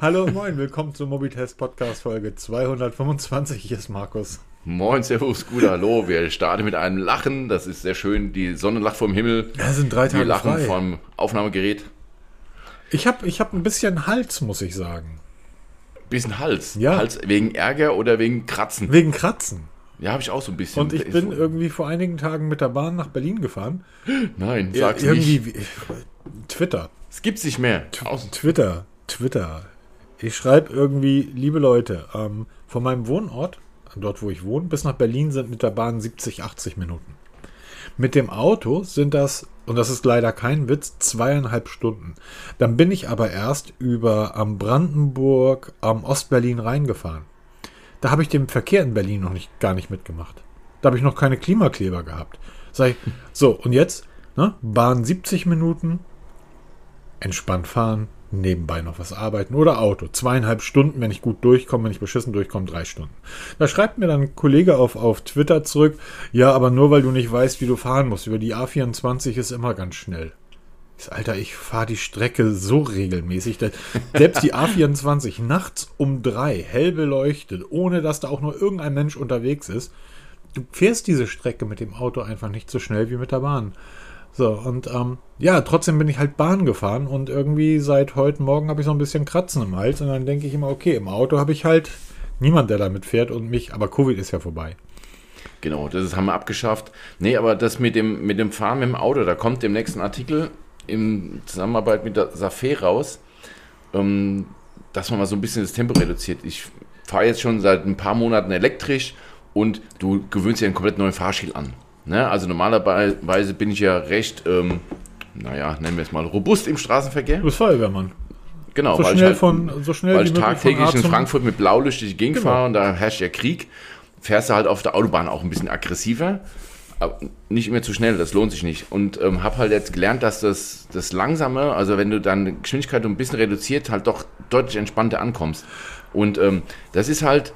Hallo, moin, willkommen zum Mobitest Podcast Folge 225. Hier ist Markus. Moin, Servus, gut, hallo. Wir starten mit einem Lachen. Das ist sehr schön. Die Sonne lacht vom Himmel. Ja, sind drei Tage Wir lachen frei. vom Aufnahmegerät. Ich habe ich hab ein bisschen Hals, muss ich sagen. Bisschen Hals. Ja. Hals wegen Ärger oder wegen Kratzen. Wegen Kratzen. Ja, habe ich auch so ein bisschen. Und ich bin irgendwie vor einigen Tagen mit der Bahn nach Berlin gefahren. Nein, sag's irgendwie nicht. Twitter. Es gibt's nicht mehr. Außen. Twitter. Twitter. Ich schreibe irgendwie, liebe Leute, ähm, von meinem Wohnort, dort wo ich wohne, bis nach Berlin sind mit der Bahn 70, 80 Minuten. Mit dem Auto sind das, und das ist leider kein Witz, zweieinhalb Stunden. Dann bin ich aber erst über am Brandenburg, am Ostberlin reingefahren. Da habe ich den Verkehr in Berlin noch nicht, gar nicht mitgemacht. Da habe ich noch keine Klimakleber gehabt. Ich, so, und jetzt, ne, Bahn 70 Minuten, entspannt fahren, nebenbei noch was arbeiten oder Auto. Zweieinhalb Stunden, wenn ich gut durchkomme, wenn ich beschissen durchkomme, drei Stunden. Da schreibt mir dann ein Kollege auf, auf Twitter zurück, ja, aber nur weil du nicht weißt, wie du fahren musst. Über die A24 ist immer ganz schnell. Alter, ich fahre die Strecke so regelmäßig. Selbst die A24 nachts um drei, hell beleuchtet, ohne dass da auch nur irgendein Mensch unterwegs ist. Du fährst diese Strecke mit dem Auto einfach nicht so schnell wie mit der Bahn. So, und ähm, ja, trotzdem bin ich halt Bahn gefahren und irgendwie seit heute Morgen habe ich so ein bisschen Kratzen im Hals und dann denke ich immer, okay, im Auto habe ich halt niemand, der damit fährt und mich, aber Covid ist ja vorbei. Genau, das haben wir abgeschafft. Nee, aber das mit dem, mit dem Fahren dem Auto, da kommt im nächsten Artikel in Zusammenarbeit mit der Safé raus, ähm, dass man mal so ein bisschen das Tempo reduziert. Ich fahre jetzt schon seit ein paar Monaten elektrisch und du gewöhnst dir einen komplett neuen Fahrstil an. Ne? Also normalerweise bin ich ja recht, ähm, naja, nennen wir es mal, robust im Straßenverkehr. Du bist Feuerwehrmann. Genau, So weil ich schnell halt- von, so schnell weil ich tagtäglich in Frankfurt mit Blaulicht durch die Gegend Genau. fahre und da herrscht ja Krieg, fährst du halt auf der Autobahn auch ein bisschen aggressiver. Aber nicht immer zu schnell, das lohnt sich nicht. Und ähm, habe halt jetzt gelernt, dass das, das Langsame, also wenn du deine Geschwindigkeit ein bisschen reduziert, halt doch deutlich entspannter ankommst. Und ähm, das ist halt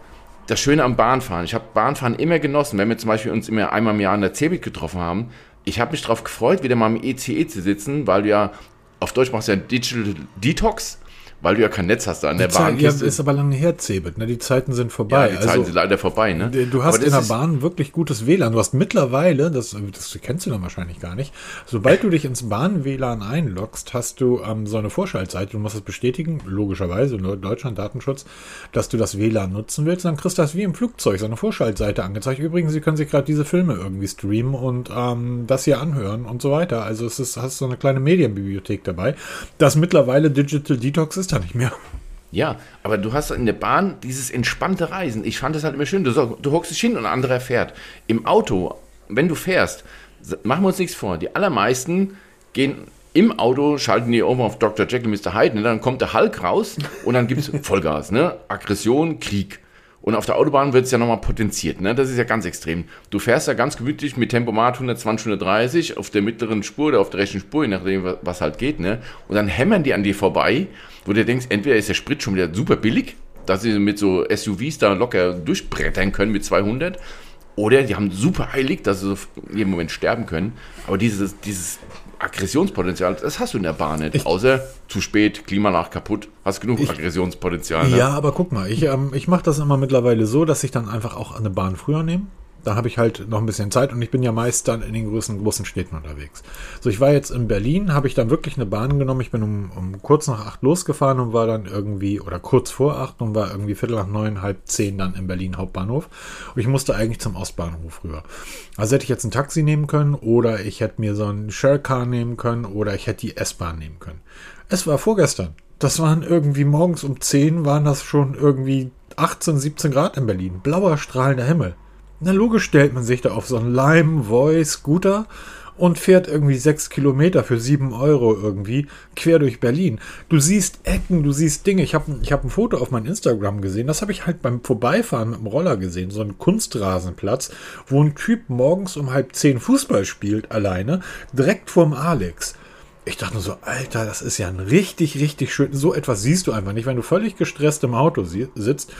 das Schöne am Bahnfahren. Ich habe Bahnfahren immer genossen. Wenn wir zum Beispiel uns immer einmal im Jahr in der Cebit getroffen haben, ich habe mich darauf gefreut, wieder mal im ECE zu sitzen, weil du ja, auf Deutsch machst ja Digital Detox, weil du ja kein Netz hast da an der Die Zeit, ja, Bahnkiste. ist aber lange her, Cebit. Ne? Die Zeiten sind Ja, vorbei. die Zeiten sind leider vorbei, ne? Du hast in das der Bahn wirklich gutes WLAN. Du hast mittlerweile, das, das kennst du dann wahrscheinlich gar nicht, sobald du dich ins Bahn-WLAN einloggst, hast du ähm, so eine Vorschaltseite. Du musst es bestätigen, logischerweise, nur Deutschland Datenschutz, dass du das WLAN nutzen willst. Dann kriegst du das wie im Flugzeug, so eine Vorschaltseite angezeigt. Übrigens, Sie können sich gerade diese Filme irgendwie streamen und ähm, das hier anhören und so weiter. Also es ist, hast so eine kleine Medienbibliothek dabei. Das mittlerweile Digital Detox ist da nicht mehr. Ja, aber du hast in der Bahn dieses entspannte Reisen. Ich fand das halt immer schön. Du, du hockst dich hin und ein anderer fährt. Im Auto, wenn du fährst, machen wir uns nichts vor. Die allermeisten gehen im Auto, schalten die oben auf Dr. Jekyll, Mr. Hyde, ne? dann kommt der Hulk raus und dann gibt es Vollgas, ne? Aggression, Krieg. Und auf der Autobahn wird es ja nochmal potenziert, ne? Das ist ja ganz extrem. Du fährst ja ganz gemütlich mit Tempomat 120, 130 auf der mittleren Spur oder auf der rechten Spur, je nachdem, wa- was halt geht, ne? Und dann hämmern die an dir vorbei, wo du denkst, entweder ist der Sprit schon wieder super billig, dass sie mit so SUVs da locker durchbrettern können mit 200, oder die haben super eilig, dass sie so in jedem Moment sterben können. Aber dieses, dieses Aggressionspotenzial, das hast du in der Bahn nicht. Außer zu spät, Klimaanlage kaputt, hast genug Aggressionspotenzial. Ne? Ja, aber guck mal, ich, ähm, ich mache das immer mittlerweile so, dass ich dann einfach auch eine Bahn früher nehme. Da habe ich halt noch ein bisschen Zeit und ich bin ja meist dann in den größten, großen Städten unterwegs. So, ich war jetzt in Berlin, habe ich dann wirklich eine Bahn genommen. Ich bin um, um kurz nach acht losgefahren und war dann irgendwie, oder kurz vor acht und war irgendwie viertel nach neun, halb zehn dann in Berlin Hauptbahnhof. Und ich musste eigentlich zum Ostbahnhof rüber. Also hätte ich jetzt ein Taxi nehmen können oder ich hätte mir so ein Sharecar nehmen können oder ich hätte die S-Bahn nehmen können. Es war vorgestern. Das waren irgendwie morgens um 10 waren das schon irgendwie 18, 17 Grad in Berlin. Blauer, strahlender Himmel. Na logisch stellt man sich da auf so einen Lime Voice Scooter und fährt irgendwie 6 Kilometer für 7 Euro irgendwie quer durch Berlin. Du siehst Ecken, du siehst Dinge. Ich habe ich hab ein Foto auf meinem Instagram gesehen. Das habe ich halt beim Vorbeifahren mit dem Roller gesehen. So ein Kunstrasenplatz, wo ein Typ morgens um halb 10 Fußball spielt alleine, direkt vorm Alex. Ich dachte nur so, Alter, das ist ja ein richtig, richtig schön. So etwas siehst du einfach nicht, wenn du völlig gestresst im Auto si sitzt.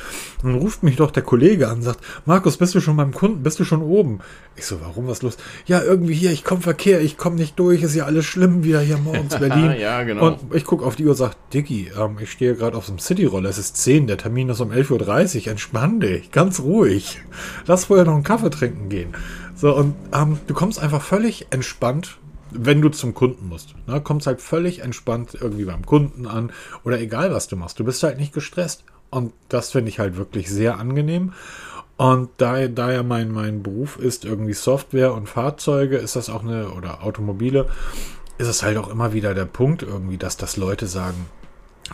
Dann ruft mich doch der Kollege an und sagt, Markus, bist du schon beim Kunden? Bist du schon oben? Ich so, warum, was los? Ja, irgendwie hier, ich komme Verkehr, ich komme nicht durch, ist ja alles schlimm wieder hier morgens Berlin. ja, genau. Und ich gucke auf die Uhr und sage, Diggi, ähm, ich stehe gerade auf so einem City-Roller, es ist 10, der Termin ist um 11.30 Uhr, entspann dich, ganz ruhig. Lass vorher noch einen Kaffee trinken gehen. So, und ähm, du kommst einfach völlig entspannt wenn du zum Kunden musst. Ne, kommst halt völlig entspannt irgendwie beim Kunden an oder egal was du machst. Du bist halt nicht gestresst. Und das finde ich halt wirklich sehr angenehm. Und da, da ja mein, mein Beruf ist irgendwie Software und Fahrzeuge, ist das auch eine, oder Automobile, ist es halt auch immer wieder der Punkt irgendwie, dass das Leute sagen,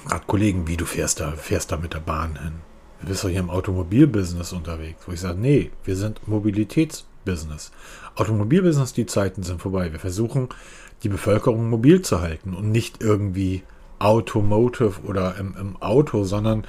gerade Kollegen, wie du fährst da, fährst da mit der Bahn hin. Du bist doch hier im Automobilbusiness unterwegs. Wo ich sage, nee, wir sind Mobilitätsbusiness. Automobilbusiness, die Zeiten sind vorbei. Wir versuchen, die Bevölkerung mobil zu halten und nicht irgendwie Automotive oder im, im Auto, sondern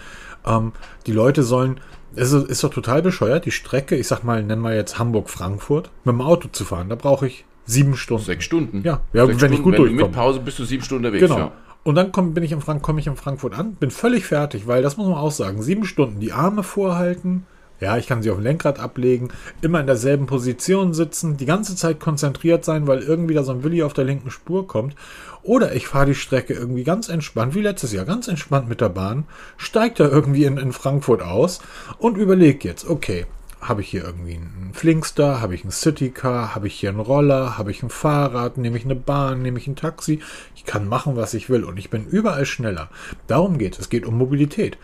ähm, die Leute sollen, es ist, ist doch total bescheuert, die Strecke, ich sag mal, nennen wir jetzt Hamburg-Frankfurt, mit dem Auto zu fahren. Da brauche ich sieben Stunden. Sechs Stunden. Ja, ja Sechs wenn ich gut wenn du durchkomme. Mit Pause bist du sieben Stunden unterwegs. Genau. Ja. Und dann komm, komme ich in Frankfurt an, bin völlig fertig, weil das muss man auch sagen. Sieben Stunden die Arme vorhalten. Ja, ich kann sie auf dem Lenkrad ablegen, immer in derselben Position sitzen, die ganze Zeit konzentriert sein, weil irgendwie da so ein Willi auf der linken Spur kommt. Oder ich fahre die Strecke irgendwie ganz entspannt, wie letztes Jahr, ganz entspannt mit der Bahn, steige da irgendwie in, in Frankfurt aus und überlege jetzt, okay, habe ich hier irgendwie einen Flinkster, habe ich einen Citycar, habe ich hier einen Roller, habe ich ein Fahrrad, nehme ich eine Bahn, nehme ich ein Taxi. Ich kann machen, was ich will und ich bin überall schneller. Darum geht es. Es geht um Mobilität.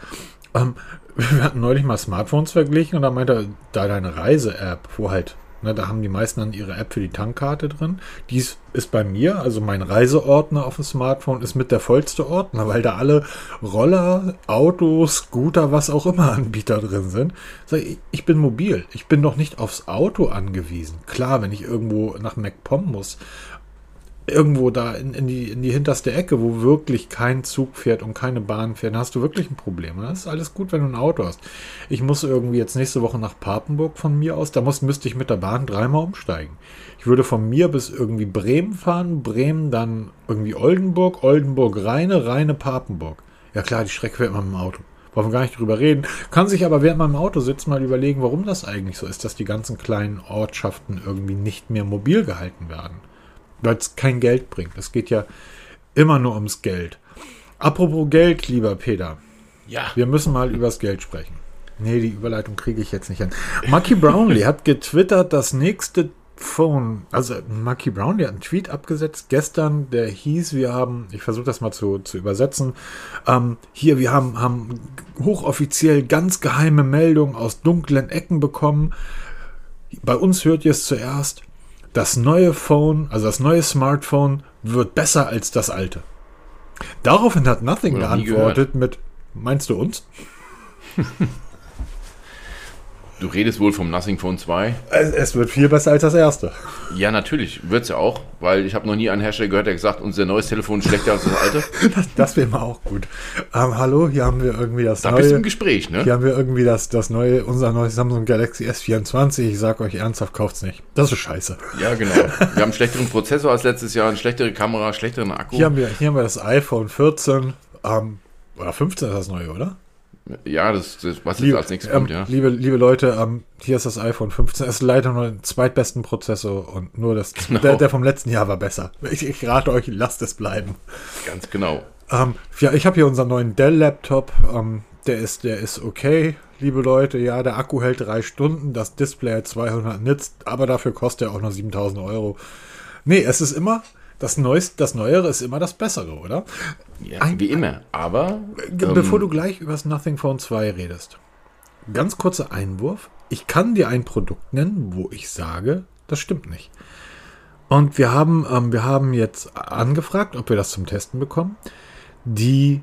Ähm, wir hatten neulich mal Smartphones verglichen und da meinte er, da deine Reise-App, wo halt, ne, da haben die meisten dann ihre App für die Tankkarte drin. Dies ist bei mir, also mein Reiseordner auf dem Smartphone ist mit der vollste Ordner, weil da alle Roller, Autos, Scooter, was auch immer Anbieter drin sind. Ich, ich bin mobil. Ich bin doch nicht aufs Auto angewiesen. Klar, wenn ich irgendwo nach MacPom muss, irgendwo da in, in, die, in die hinterste Ecke, wo wirklich kein Zug fährt und keine Bahn fährt, dann hast du wirklich ein Problem. Das ist alles gut, wenn du ein Auto hast. Ich muss irgendwie jetzt nächste Woche nach Papenburg von mir aus, da muss, müsste ich mit der Bahn dreimal umsteigen. Ich würde von mir bis irgendwie Bremen fahren, Bremen dann irgendwie Oldenburg, Oldenburg Rheine, Rheine Papenburg. Ja klar, die Strecke fährt man mit dem Auto. Brauchen wir gar nicht drüber reden. Kann sich aber, während man im Auto sitzt, mal überlegen, warum das eigentlich so ist, dass die ganzen kleinen Ortschaften irgendwie nicht mehr mobil gehalten werden weil es kein Geld bringt. Es geht ja immer nur ums Geld. Apropos Geld, lieber Peter. Ja. Wir müssen mal übers Geld sprechen. Nee, die Überleitung kriege ich jetzt nicht hin. Marky Brownlee hat getwittert, das nächste Phone, also Marky Brownlee hat einen Tweet abgesetzt gestern, der hieß, wir haben, ich versuche das mal zu, zu übersetzen, ähm, hier, wir haben, haben hochoffiziell ganz geheime Meldungen aus dunklen Ecken bekommen. Bei uns hört ihr es zuerst das neue Phone, also das neue Smartphone, wird besser als das alte. Daraufhin hat Nothing geantwortet mit, meinst du uns? Du redest wohl vom Nothing Phone 2? Es, es wird viel besser als das erste. Ja, natürlich. Wird es ja auch, weil ich habe noch nie einen Hersteller gehört, der gesagt, unser neues Telefon ist schlechter als das alte. Das, das wäre mal auch gut. Ähm, hallo, hier haben wir irgendwie das Da neue. bist du im Gespräch, ne? Hier haben wir irgendwie das, das neue, unser neues Samsung Galaxy S24. Ich sag euch ernsthaft, kauft's nicht. Das ist scheiße. Ja, genau. Wir haben einen schlechteren Prozessor als letztes Jahr, eine schlechtere Kamera, schlechteren Akku. Hier haben wir, hier haben wir das iPhone 14. Ähm, oder 15 ist das neue, oder? Ja, das, das was jetzt Liebe, als nächstes ähm, kommt, ja. liebe, liebe Leute, ähm, hier ist das iPhone 15. Es ist leider nur den zweitbesten Prozessor und nur das, Genau. der, der vom letzten Jahr war besser. Ich, ich rate euch, lasst es bleiben. Ganz genau. Ähm, ja, ich habe hier unseren neuen Dell-Laptop. Ähm, der ist, der ist okay, liebe Leute. Ja, der Akku hält drei Stunden, das Display hat 200 Nits, aber dafür kostet er auch nur 7000 Euro. Nee, es ist immer, das Neueste, das Neuere ist immer das Bessere, oder? Ja, Ein- wie immer. Aber ähm, Bevor du gleich über das Nothing Phone 2 redest. Ganz kurzer Einwurf. Ich kann dir ein Produkt nennen, wo ich sage, das stimmt nicht. Und wir haben, ähm, wir haben jetzt angefragt, ob wir das zum Testen bekommen. Die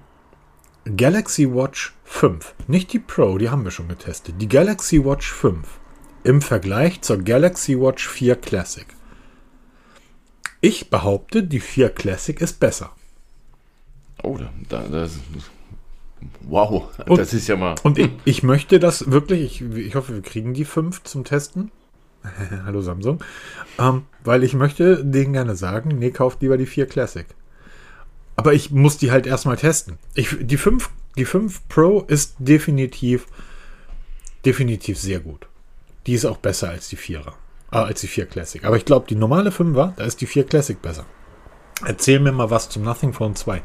Galaxy Watch 5, nicht die Pro, die haben wir schon getestet. Die Galaxy Watch 5 im Vergleich zur Galaxy Watch 4 Classic. Ich behaupte, die 4 Classic ist besser. Oh, da, da, das, wow, Und- das ist ja mal. Und ich, ich möchte das wirklich, ich, ich hoffe, wir kriegen die fünf zum Testen. Hallo Samsung. Ähm, weil ich möchte denen gerne sagen, nee, kauft lieber die 4 Classic. Aber ich muss die halt erstmal testen. Ich, die 5 die 5 Pro ist definitiv definitiv sehr gut. Die ist auch besser als die 4er. Äh, als die 4 Classic. Aber ich glaube, die normale 5er, da ist die 4 Classic besser. Erzähl mir mal was zum Nothing Phone 2.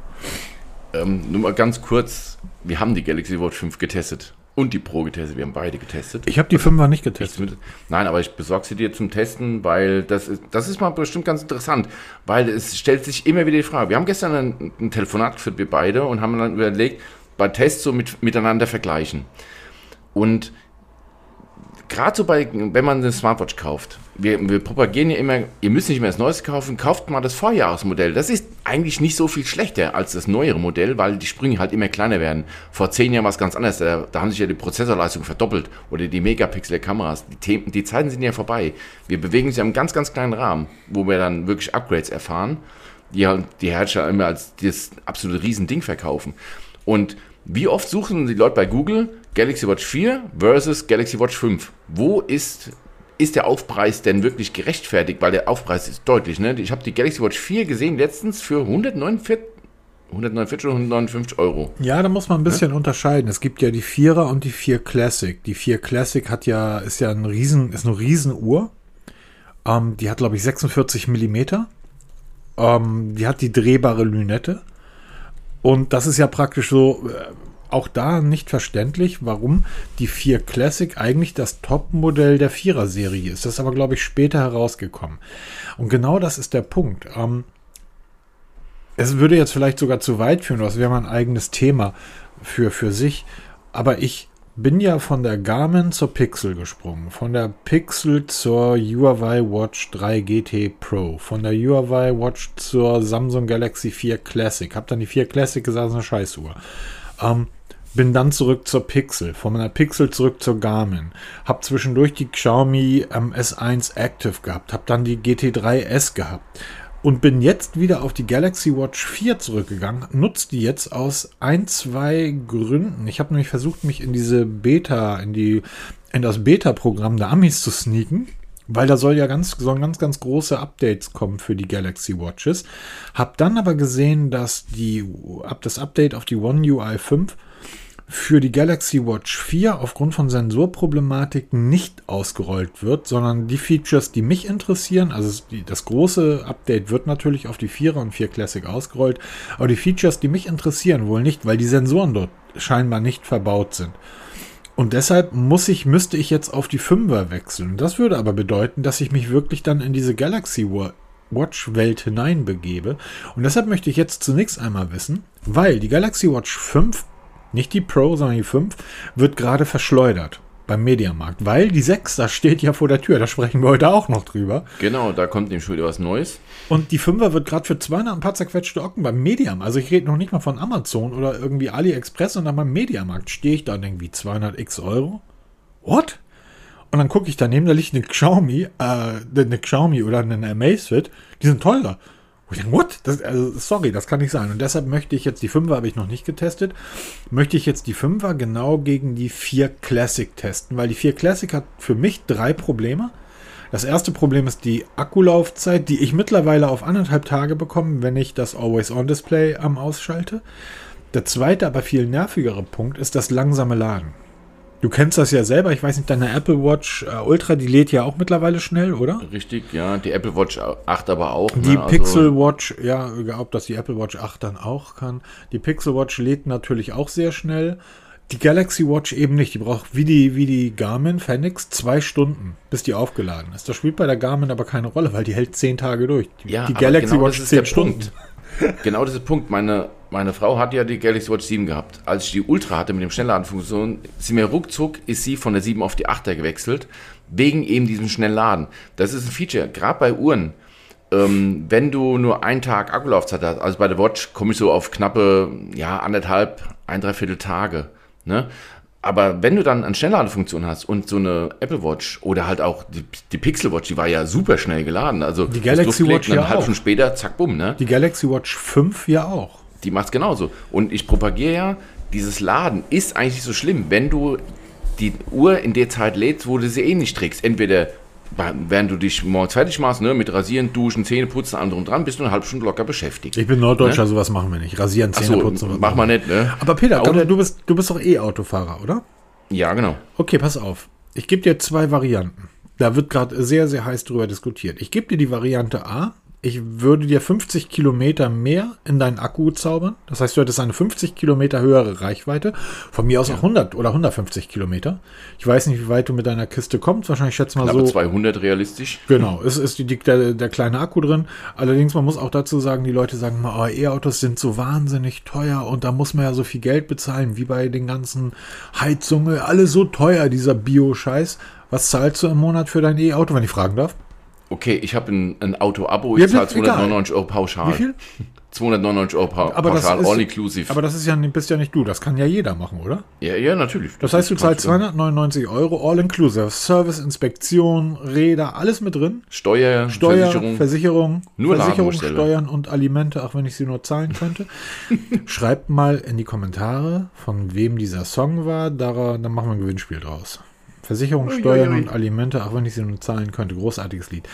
Ähm, nur mal ganz kurz, wir haben die Galaxy Watch 5 getestet und die Pro getestet. Wir haben beide getestet. Ich habe die 5er nicht getestet. Nein, aber ich besorge sie dir zum Testen, weil das ist, das ist mal bestimmt ganz interessant, weil es stellt sich immer wieder die Frage. Wir haben gestern ein, ein Telefonat geführt, wir beide, und haben dann überlegt, bei Tests so mit, miteinander vergleichen. Und gerade so bei, wenn man eine Smartwatch kauft, wir, wir, propagieren ja immer, ihr müsst nicht mehr das Neueste kaufen, kauft mal das Vorjahresmodell. Das ist eigentlich nicht so viel schlechter als das neuere Modell, weil die Sprünge halt immer kleiner werden. Vor zehn Jahren war es ganz anders. Da, da haben sich ja die Prozessorleistung verdoppelt oder die Megapixel der Kameras. Die, Themen, die Zeiten sind ja vorbei. Wir bewegen uns ja im ganz, ganz kleinen Rahmen, wo wir dann wirklich Upgrades erfahren, die halt die Hersteller immer als das absolute Riesending verkaufen. Und wie oft suchen die Leute bei Google Galaxy Watch 4 versus Galaxy Watch 5? Wo ist, ist der Aufpreis denn wirklich gerechtfertigt? Weil der Aufpreis ist deutlich. Ne? Ich habe die Galaxy Watch 4 gesehen letztens für 149, 149 oder 159 Euro. Ja, da muss man ein bisschen ja? unterscheiden. Es gibt ja die 4er und die 4 Classic. Die 4 Classic hat ja, ist ja ein Riesen, ist eine Riesenuhr. Ähm, die hat, glaube ich, 46 Millimeter. Ähm, die hat die drehbare Lünette. Und das ist ja praktisch so, äh, auch da nicht verständlich, warum die 4 Classic eigentlich das Top-Modell der 4er-Serie ist. Das ist aber, glaube ich, später herausgekommen. Und genau das ist der Punkt. Ähm, es würde jetzt vielleicht sogar zu weit führen, das wäre mal ein eigenes Thema für, für sich. Aber ich bin ja von der Garmin zur Pixel gesprungen, von der Pixel zur Huawei Watch 3 GT Pro, von der Huawei Watch zur Samsung Galaxy 4 Classic, hab dann die 4 Classic gesagt, das ist eine Scheißuhr. Ähm, bin dann zurück zur Pixel, von meiner Pixel zurück zur Garmin, hab zwischendurch die Xiaomi ähm, S1 Active gehabt, hab dann die GT3S gehabt, und bin jetzt wieder auf die Galaxy Watch 4 zurückgegangen. Nutze die jetzt aus ein, zwei Gründen. Ich habe nämlich versucht, mich in diese Beta, in die, in das Beta-Programm der Amis zu sneaken. Weil da soll ja ganz, sollen ganz, ganz große Updates kommen für die Galaxy Watches. Hab dann aber gesehen, dass die, das Update auf die One UI 5 für die Galaxy Watch 4 aufgrund von Sensorproblematiken nicht ausgerollt wird, sondern die Features, die mich interessieren, also das große Update wird natürlich auf die 4er und 4 Classic ausgerollt, aber die Features, die mich interessieren, wohl nicht, weil die Sensoren dort scheinbar nicht verbaut sind. Und deshalb muss ich, müsste ich jetzt auf die 5er wechseln. Das würde aber bedeuten, dass ich mich wirklich dann in diese Galaxy Watch Welt hineinbegebe. Und deshalb möchte ich jetzt zunächst einmal wissen, weil die Galaxy Watch 5 nicht die Pro, sondern die 5, wird gerade verschleudert beim Mediamarkt, weil die 6, da steht ja vor der Tür, da sprechen wir heute auch noch drüber. Genau, da kommt dem schon wieder was Neues. Und die 5er wird gerade für 200 ein paar zerquetschte Ocken beim Mediamarkt, also ich rede noch nicht mal von Amazon oder irgendwie AliExpress, sondern beim Mediamarkt stehe ich da irgendwie 200 x Euro. What? Und dann gucke ich daneben, da liegt eine Xiaomi, äh, eine Xiaomi oder eine Amazfit, die sind teurer. Ich denke, what? Das, also, sorry, das kann nicht sein. Und deshalb möchte ich jetzt, die 5er habe ich noch nicht getestet, möchte ich jetzt die 5er genau gegen die 4 Classic testen, weil die 4 Classic hat für mich drei Probleme. Das erste Problem ist die Akkulaufzeit, die ich mittlerweile auf anderthalb Tage bekomme, wenn ich das Always-On-Display am ausschalte. Der zweite, aber viel nervigere Punkt ist das langsame Laden. Du kennst das ja selber, ich weiß nicht, deine Apple Watch äh, Ultra, die lädt ja auch mittlerweile schnell, oder? Richtig, ja, die Apple Watch 8 aber auch. Die ne? Pixel also Watch, ja, ob das die Apple Watch 8 dann auch kann. Die Pixel Watch lädt natürlich auch sehr schnell. Die Galaxy Watch eben nicht. Die braucht wie die, wie die Garmin Fenix zwei Stunden, bis die aufgeladen ist. Das spielt bei der Garmin aber keine Rolle, weil die hält zehn Tage durch. Die, ja, die Galaxy genau Watch zehn Stunden. Punkt. genau das ist der Punkt. Meine, meine Frau hat ja die Galaxy Watch 7 gehabt. Als ich die Ultra hatte mit dem Schnellladenfunktion, sie mir ruckzuck ist sie von der 7 auf die 8er gewechselt, wegen eben diesem Schnellladen. Das ist ein Feature, gerade bei Uhren. Ähm, wenn du nur einen Tag Akkulaufzeit hast, also bei der Watch komme ich so auf knappe, ja, anderthalb, ein, dreiviertel Tage. Ne? Aber wenn du dann eine Schnellladefunktion hast und so eine Apple Watch oder halt auch die, die, Pixel Watch, die war ja super schnell geladen. Also die Galaxy Watch ja eine halbe Stunde später, zack, bumm, ne? Die Galaxy Watch 5 ja auch. Die macht's genauso. Und ich propagiere ja, dieses Laden ist eigentlich so schlimm, wenn du die Uhr in der Zeit lädst, wo du sie eh nicht trägst. Entweder während du dich morgens fertig machst, ne, mit Rasieren, Duschen, Zähne putzen, drum dran, bist du eine halbe Stunde locker beschäftigt. Ich bin Norddeutscher, ne? sowas machen wir nicht. Rasieren, Zähne so, putzen. Mach mal nicht, ne? Aber Peter, Oder, du, bist, du bist doch E-Autofahrer, oder? Ja, genau. Okay, pass auf. Ich gebe dir zwei Varianten. Da wird gerade sehr, sehr heiß drüber diskutiert. Ich gebe dir die Variante A ich würde dir 50 Kilometer mehr in deinen Akku zaubern. Das heißt, du hättest eine 50 Kilometer höhere Reichweite. Von mir aus ja. auch 100 oder 150 Kilometer. Ich weiß nicht, wie weit du mit deiner Kiste kommst. Wahrscheinlich schätze mal Knappe so. 200 realistisch. Genau, es ist die, der, der kleine Akku drin. Allerdings, man muss auch dazu sagen, die Leute sagen mal, oh, E-Autos sind so wahnsinnig teuer und da muss man ja so viel Geld bezahlen, wie bei den ganzen Heizungen. Alles so teuer, dieser Bio-Scheiß. Was zahlst du im Monat für dein E-Auto, wenn ich fragen darf? Okay, ich habe ein, ein Auto-Abo, ich zahle 299 Euro pauschal. Wie viel? 299 Euro pa aber pauschal, ist, all inclusive. Aber das ist ja, bist ja nicht du, das kann ja jeder machen, oder? Ja, ja, natürlich. Das, das heißt, du zahlst 299 Euro, all inclusive. Service, Inspektion, Räder, alles mit drin. Steuer, Steuer Versicherung. Versicherung nur Versicherung, Steuern und Alimente, auch wenn ich sie nur zahlen könnte. Schreibt mal in die Kommentare, von wem dieser Song war, da, dann machen wir ein Gewinnspiel draus. Versicherung, Steuern und Alimente, auch wenn ich sie nur zahlen könnte. Großartiges Lied.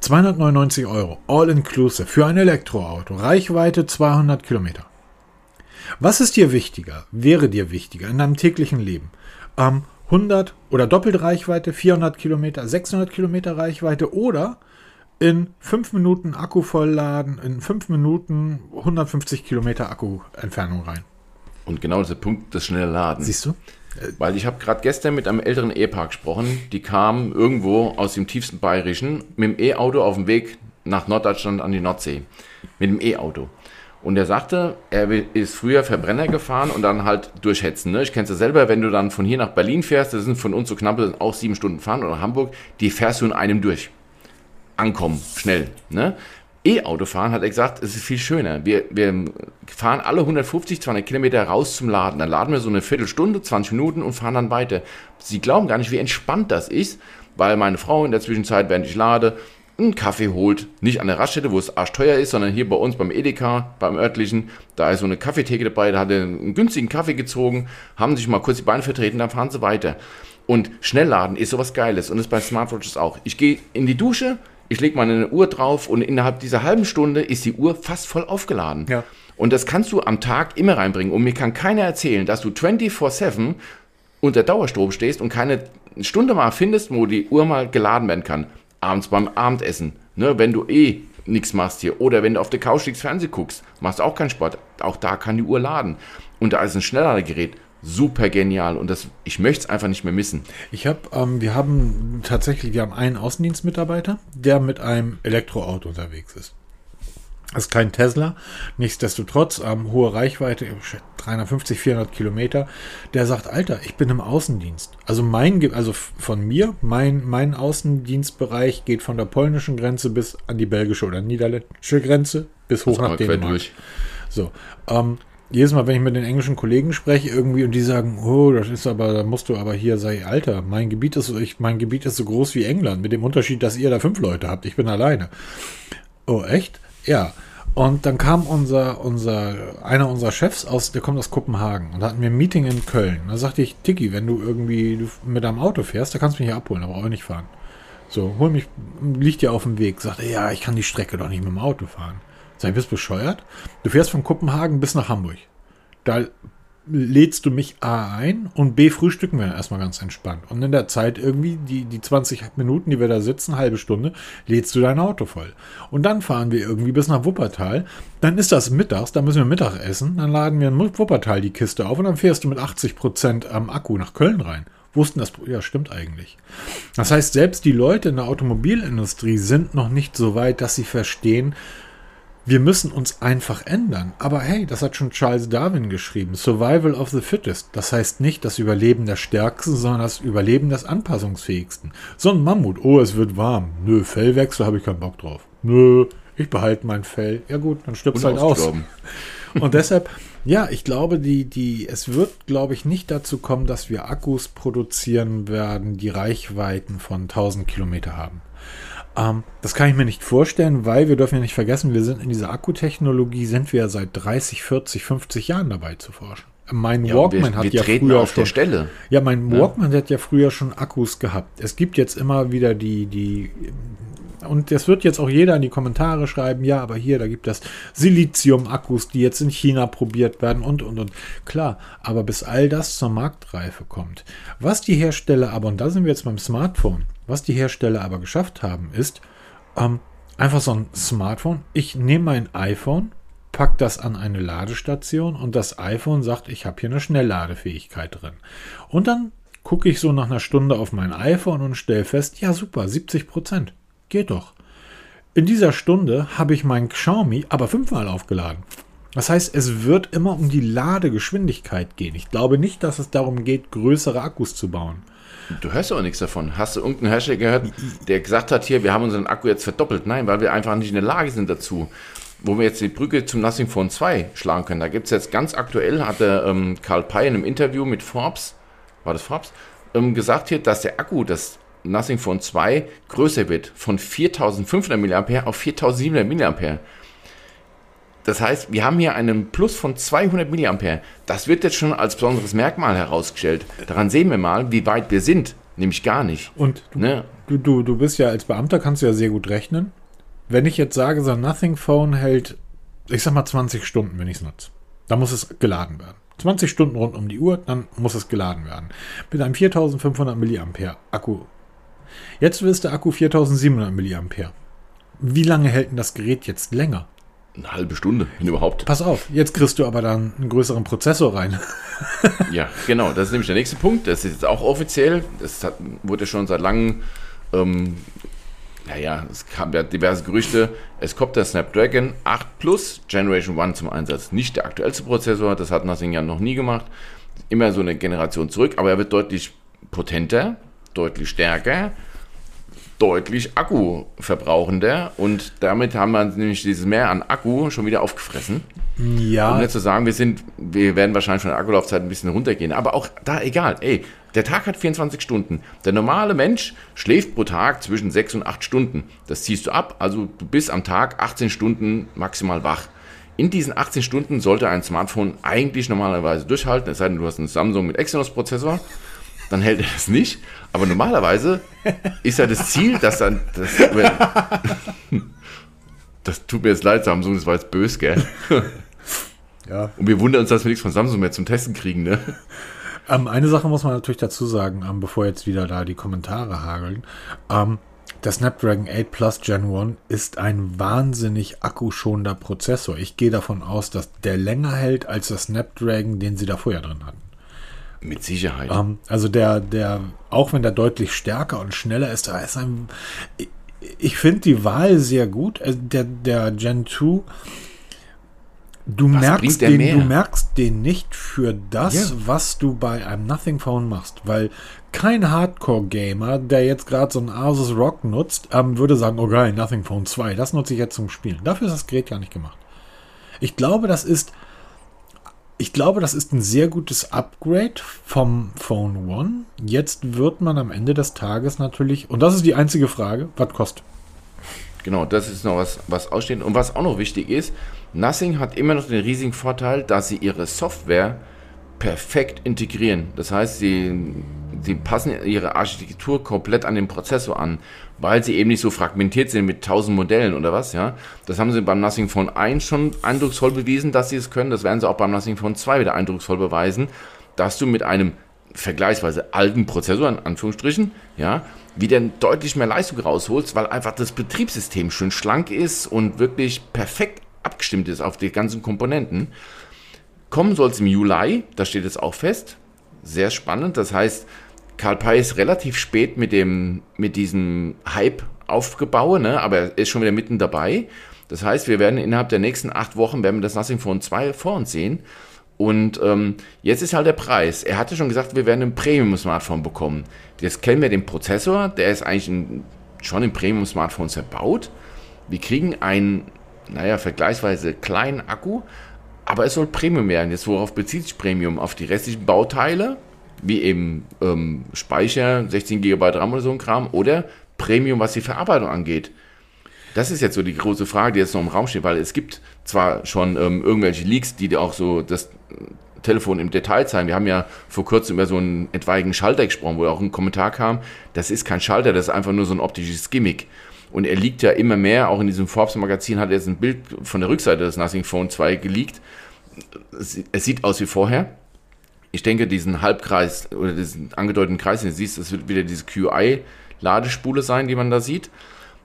299 Euro, all inclusive, für ein Elektroauto. Reichweite 200 Kilometer. Was ist dir wichtiger, wäre dir wichtiger in deinem täglichen Leben? Ähm, 100 oder doppelt Reichweite, 400 Kilometer, 600 Kilometer Reichweite oder in 5 Minuten Akku vollladen, in 5 Minuten 150 Kilometer Akku-Entfernung rein. Und genau dieser Punkt, das schnelle Laden. Siehst du? Weil ich habe gerade gestern mit einem älteren Ehepaar gesprochen, die kamen irgendwo aus dem tiefsten Bayerischen mit dem E-Auto auf dem Weg nach Norddeutschland an die Nordsee. Mit dem E-Auto. Und er sagte, er ist früher Verbrenner gefahren und dann halt durchhetzen. Ne? Ich kenne es ja selber, wenn du dann von hier nach Berlin fährst, das sind von uns so knapp auch sieben Stunden fahren oder Hamburg, die fährst du in einem durch. Ankommen, schnell. Ne? E-Auto fahren, hat er gesagt, es ist viel schöner. Wir, wir fahren alle 150, 200 Kilometer raus zum Laden. Dann laden wir so eine Viertelstunde, 20 Minuten und fahren dann weiter. Sie glauben gar nicht, wie entspannt das ist, weil meine Frau in der Zwischenzeit, während ich lade, einen Kaffee holt. Nicht an der Raststätte, wo es arschteuer ist, sondern hier bei uns beim Edeka, beim örtlichen. Da ist so eine Kaffeetheke dabei, da hat er einen günstigen Kaffee gezogen, haben sich mal kurz die Beine vertreten, dann fahren sie weiter. Und Schnellladen ist sowas Geiles und ist bei Smartwatches auch. Ich gehe in die Dusche, ich lege meine Uhr drauf und innerhalb dieser halben Stunde ist die Uhr fast voll aufgeladen. Ja. Und das kannst du am Tag immer reinbringen. Und mir kann keiner erzählen, dass du 24-7 unter Dauerstrom stehst und keine Stunde mal findest, wo die Uhr mal geladen werden kann. Abends beim Abendessen. Ne, wenn du eh nichts machst hier. Oder wenn du auf der Couch liegst, Fernsehen guckst, machst auch keinen Sport. Auch da kann die Uhr laden. Und da ist ein schneller Gerät super genial und das, ich möchte es einfach nicht mehr missen. Ich habe, ähm, wir haben tatsächlich, wir haben einen Außendienstmitarbeiter, der mit einem Elektroauto unterwegs ist. Das ist kein Tesla, nichtsdestotrotz ähm, hohe Reichweite, 350, 400 Kilometer. Der sagt, Alter, ich bin im Außendienst. Also mein, also von mir, mein, mein Außendienstbereich geht von der polnischen Grenze bis an die belgische oder niederländische Grenze bis hoch nach Dänemark. So, ähm, jedes Mal, wenn ich mit den englischen Kollegen spreche, irgendwie und die sagen, oh, das ist aber, da musst du aber hier sei, Alter, mein Gebiet ist, ich, mein Gebiet ist so groß wie England, mit dem Unterschied, dass ihr da fünf Leute habt. Ich bin alleine. Oh, echt? Ja. Und dann kam unser, unser, einer unserer Chefs aus, der kommt aus Kopenhagen und hatten wir ein Meeting in Köln. Da sagte ich, Tiki, wenn du irgendwie mit deinem Auto fährst, da kannst du mich hier abholen, aber auch nicht fahren. So, hol mich, liegt dir auf dem Weg. Sagte, ja, ich kann die Strecke doch nicht mit dem Auto fahren. Sag ich, bist bescheuert? Du fährst von Kopenhagen bis nach Hamburg. Da lädst du mich A ein und B frühstücken wir erstmal ganz entspannt. Und in der Zeit irgendwie, die, die 20 Minuten, die wir da sitzen, halbe Stunde, lädst du dein Auto voll. Und dann fahren wir irgendwie bis nach Wuppertal. Dann ist das mittags, da müssen wir Mittag essen. Dann laden wir in Wuppertal die Kiste auf und dann fährst du mit 80 Prozent am Akku nach Köln rein. Wussten das, ja, stimmt eigentlich. Das heißt, selbst die Leute in der Automobilindustrie sind noch nicht so weit, dass sie verstehen, wir müssen uns einfach ändern. Aber hey, das hat schon Charles Darwin geschrieben. Survival of the fittest. Das heißt nicht das Überleben der Stärksten, sondern das Überleben des Anpassungsfähigsten. So ein Mammut. Oh, es wird warm. Nö, Fellwechsel habe ich keinen Bock drauf. Nö, ich behalte mein Fell. Ja gut, dann stirbt es halt aus. Und deshalb, ja, ich glaube, die, die, es wird, glaube ich, nicht dazu kommen, dass wir Akkus produzieren werden, die Reichweiten von 1000 Kilometer haben. Ähm, das kann ich mir nicht vorstellen, weil wir dürfen ja nicht vergessen, wir sind in dieser Akkutechnologie, sind wir ja seit 30, 40, 50 Jahren dabei zu forschen. Mein Ja, Walkman wir, hat wir ja treten früher auf schon. der Stelle. Ja, mein Walkman hat ja früher schon Akkus gehabt. Es gibt jetzt immer wieder die, die, und das wird jetzt auch jeder in die Kommentare schreiben, ja, aber hier, da gibt es Silizium-Akkus, die jetzt in China probiert werden und, und, und. Klar, aber bis all das zur Marktreife kommt. Was die Hersteller aber, und da sind wir jetzt beim Smartphone, was die Hersteller aber geschafft haben, ist, ähm, einfach so ein Smartphone. Ich nehme mein iPhone, pack das an eine Ladestation und das iPhone sagt, ich habe hier eine Schnellladefähigkeit drin. Und dann gucke ich so nach einer Stunde auf mein iPhone und stelle fest, ja super, 70 Prozent. Geht doch. In dieser Stunde habe ich mein Xiaomi aber fünfmal aufgeladen. Das heißt, es wird immer um die Ladegeschwindigkeit gehen. Ich glaube nicht, dass es darum geht, größere Akkus zu bauen. Du hörst aber nichts davon. Hast du irgendeinen Hersteller gehört, der gesagt hat, hier, wir haben unseren Akku jetzt verdoppelt? Nein, weil wir einfach nicht in der Lage sind dazu. Wo wir jetzt die Brücke zum Nothing Phone 2 schlagen können. Da gibt es jetzt ganz aktuell, hat der ähm, Karl Pei in einem Interview mit Forbes, war das Forbes, ähm, gesagt hier, dass der Akku des Nothing Phone 2 größer wird von 4500 mAh auf 4700 mAh. Das heißt, wir haben hier einen Plus von 200 mAh. Das wird jetzt schon als besonderes Merkmal herausgestellt. Daran sehen wir mal, wie weit wir sind. Nämlich gar nicht. Und du, Ne? du, du, du bist ja als Beamter, kannst du ja sehr gut rechnen. Wenn ich jetzt sage, so ein Nothing Phone hält, ich sag mal 20 Stunden, wenn ich es nutze. Da muss es geladen werden. 20 Stunden rund um die Uhr, dann muss es geladen werden. Mit einem 4500 mAh Akku. Jetzt ist der Akku 4700 mAh. Wie lange hält denn das Gerät jetzt länger? Eine halbe Stunde, wenn überhaupt. Pass auf, jetzt kriegst du aber dann einen größeren Prozessor rein. Ja, genau. Das ist nämlich der nächste Punkt. Das ist jetzt auch offiziell. Das hat, wurde schon seit langem, ähm, naja, es kam ja diverse Gerüchte. Es kommt der Snapdragon 8 Plus Generation 1 zum Einsatz. Nicht der aktuellste Prozessor, das hat Nothing ja noch nie gemacht. Immer so eine Generation zurück, aber er wird deutlich potenter, deutlich stärker, deutlich akkuverbrauchender und damit haben wir nämlich dieses Mehr an Akku schon wieder aufgefressen. Um Ja, nicht zu sagen, wir sind, wir werden wahrscheinlich von der Akkulaufzeit ein bisschen runtergehen. Aber auch da egal. Ey, der Tag hat 24 Stunden. Der normale Mensch schläft pro Tag zwischen 6 und 8 Stunden. Das ziehst du ab. Also du bist am Tag 18 Stunden maximal wach. In diesen 18 Stunden sollte ein Smartphone eigentlich normalerweise durchhalten, es sei denn, du hast einen Samsung mit Exynos-Prozessor, dann hält er das nicht. Aber normalerweise ist ja das Ziel, dass dann. Das, das tut mir jetzt leid, Samsung, das war jetzt böse, gell? ja. Und wir wundern uns, dass wir nichts von Samsung mehr zum Testen kriegen, ne? Ähm, eine Sache muss man natürlich dazu sagen, ähm, bevor jetzt wieder da die Kommentare hageln. Ähm, der Snapdragon 8 Plus Gen 1 ist ein wahnsinnig akkuschonender Prozessor. Ich gehe davon aus, dass der länger hält als der Snapdragon, den sie da vorher drin hatten. Mit Sicherheit. Ähm, also der, der, auch wenn der deutlich stärker und schneller ist, da ist ein. Ich, ich finde die Wahl sehr gut. Also der, der Gen 2. Du Was merkst, den, mehr? du merkst den nicht für das, Ja. was du bei einem Nothing Phone machst, weil kein Hardcore-Gamer, der jetzt gerade so ein Asus Rock nutzt, ähm, würde sagen, oh geil, Nothing Phone 2, das nutze ich jetzt zum Spielen. Dafür ist das Gerät gar nicht gemacht. Ich glaube, das ist ich glaube, das ist ein sehr gutes Upgrade vom Phone One. Jetzt wird man am Ende des Tages natürlich, und das ist die einzige Frage, was kostet. Genau, das ist noch was, was aussteht. Und was auch noch wichtig ist, Nothing hat immer noch den riesigen Vorteil, dass sie ihre Software perfekt integrieren. Das heißt, sie, sie passen ihre Architektur komplett an den Prozessor an, weil sie eben nicht so fragmentiert sind mit tausend Modellen oder was, ja. Das haben sie beim Nothing Phone 1 schon eindrucksvoll bewiesen, dass sie es können. Das werden sie auch beim Nothing Phone 2 wieder eindrucksvoll beweisen, dass du mit einem vergleichsweise alten Prozessor, in Anführungsstrichen, ja, wieder deutlich mehr Leistung rausholst, weil einfach das Betriebssystem schön schlank ist und wirklich perfekt abgestimmt ist auf die ganzen Komponenten. Kommen soll es im Juli, das steht jetzt auch fest. Sehr spannend. Das heißt, Karl Pei ist relativ spät mit, dem, mit diesem Hype aufgebaut, ne? aber er ist schon wieder mitten dabei. Das heißt, wir werden innerhalb der nächsten acht Wochen werden wir das Nothing Phone 2 vor uns sehen. Und ähm, jetzt ist halt der Preis. Er hatte schon gesagt, wir werden ein Premium-Smartphone bekommen. Jetzt kennen wir den Prozessor, der ist eigentlich in, schon in Premium-Smartphones verbaut. Wir kriegen einen, naja, vergleichsweise kleinen Akku, aber es soll Premium werden. Jetzt worauf bezieht sich Premium? Auf die restlichen Bauteile, wie eben ähm, Speicher, 16 GB RAM oder so ein Kram, oder Premium, was die Verarbeitung angeht. Das ist jetzt so die große Frage, die jetzt noch im Raum steht, weil es gibt zwar schon ähm, irgendwelche Leaks, die auch so das Telefon im Detail zeigen. Wir haben ja vor kurzem über so einen etwaigen Schalter gesprochen, wo auch ein Kommentar kam, das ist kein Schalter, das ist einfach nur so ein optisches Gimmick. Und er liegt ja immer mehr, auch in diesem Forbes-Magazin hat er jetzt ein Bild von der Rückseite des Nothing Phone 2 geleakt. Es sieht aus wie vorher. Ich denke, diesen Halbkreis oder diesen angedeuteten Kreis, den du siehst, das wird wieder diese QI-Ladespule sein, die man da sieht.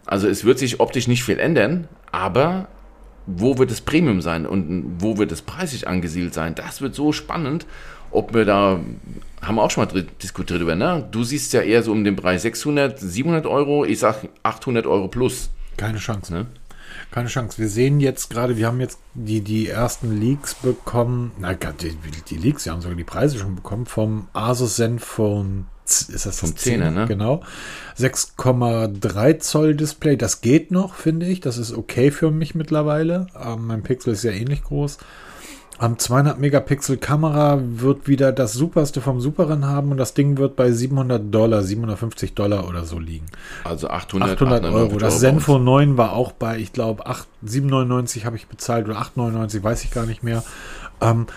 Also es wird sich optisch nicht viel ändern, aber wo wird es Premium sein und wo wird es preislich angesiedelt sein? Das wird so spannend, ob wir da, haben wir auch schon mal diskutiert über, ne? Du siehst ja eher so um den Bereich 600, 700 Euro, ich sag 800 Euro plus. Keine Chance. Ne? Keine Chance. Wir sehen jetzt gerade, wir haben jetzt die, die ersten Leaks bekommen, na, die, die Leaks, wir haben sogar die Preise schon bekommen, vom Asus Zenfone ist das vom 10er, ne? Genau. 6,3 Zoll Display, das geht noch, finde ich. Das ist okay für mich mittlerweile. Ähm, mein Pixel ist ja ähnlich groß. Am 200 Megapixel Kamera wird wieder das Superste vom Superen haben und das Ding wird bei 700 Dollar, 750 Dollar oder so liegen. Also 800, 800 Euro. Das Zenfone 9 war auch bei, ich glaube, 7,99 habe ich bezahlt oder 8,99, weiß ich gar nicht mehr. Ähm,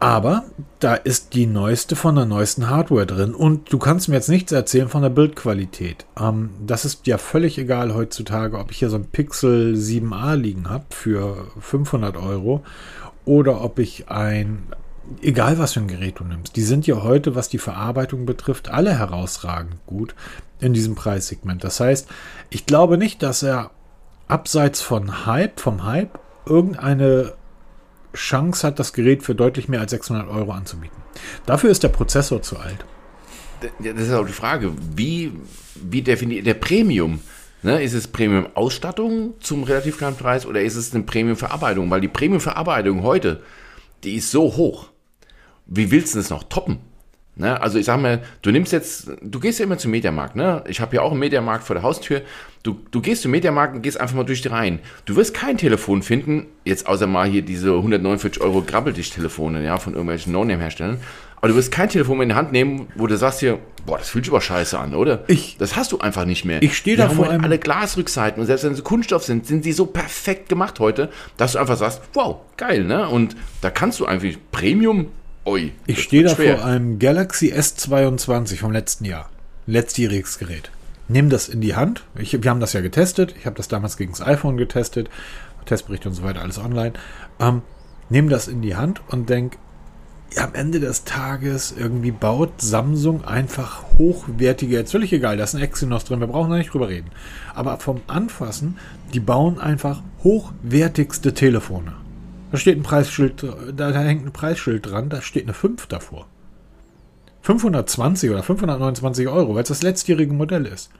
aber da ist die neueste von der neuesten Hardware drin. Und du kannst mir jetzt nichts erzählen von der Bildqualität. Ähm, das ist ja völlig egal heutzutage, ob ich hier so ein Pixel 7a liegen habe für 500 Euro oder ob ich ein, egal was für ein Gerät du nimmst. Die sind ja heute, was die Verarbeitung betrifft, alle herausragend gut in diesem Preissegment. Das heißt, ich glaube nicht, dass er abseits von Hype, vom Hype, irgendeine Chance hat, das Gerät für deutlich mehr als 600 Euro anzubieten. Dafür ist der Prozessor zu alt. Das ist auch die Frage, wie, wie definiert der Premium? Ne, ist es Premium-Ausstattung zum relativ kleinen Preis oder ist es eine Premium-Verarbeitung? Weil die Premium-Verarbeitung heute, die ist so hoch. Wie willst du das noch toppen? Ne? Also ich sag mal, du nimmst jetzt, du gehst ja immer zum Mediamarkt, ne? Ich habe ja auch einen Mediamarkt vor der Haustür. Du, du gehst zum Mediamarkt und gehst einfach mal durch die Reihen. Du wirst kein Telefon finden, jetzt außer mal hier diese 149 Euro Grabbeltisch-Telefone, ja, von irgendwelchen No-Name-Herstellern. Aber du wirst kein Telefon mehr in die Hand nehmen, wo du sagst hier, boah, das fühlt sich aber scheiße an, oder? Ich, das hast du einfach nicht mehr. Ich stehe da vor allem alle Glasrückseiten und selbst wenn sie Kunststoff sind, sind sie so perfekt gemacht heute, dass du einfach sagst, wow, geil, ne? Und da kannst du einfach Premium Ui, ich stehe da schwer. vor einem Galaxy S22 vom letzten Jahr. Letztjähriges Gerät. Nimm das in die Hand. Ich, wir haben das ja getestet. Ich habe das damals gegen das iPhone getestet. Testberichte und so weiter, alles online. Ähm, nimm das in die Hand und denk, am Ende des Tages irgendwie baut Samsung einfach hochwertige, jetzt völlig egal, da ist ein Exynos drin, wir brauchen da nicht drüber reden. Aber vom Anfassen, die bauen einfach hochwertigste Telefone. Da steht ein Preisschild, da, da hängt ein Preisschild dran, da steht eine 5 davor. 520 oder 529 Euro, weil es das letztjährige Modell ist.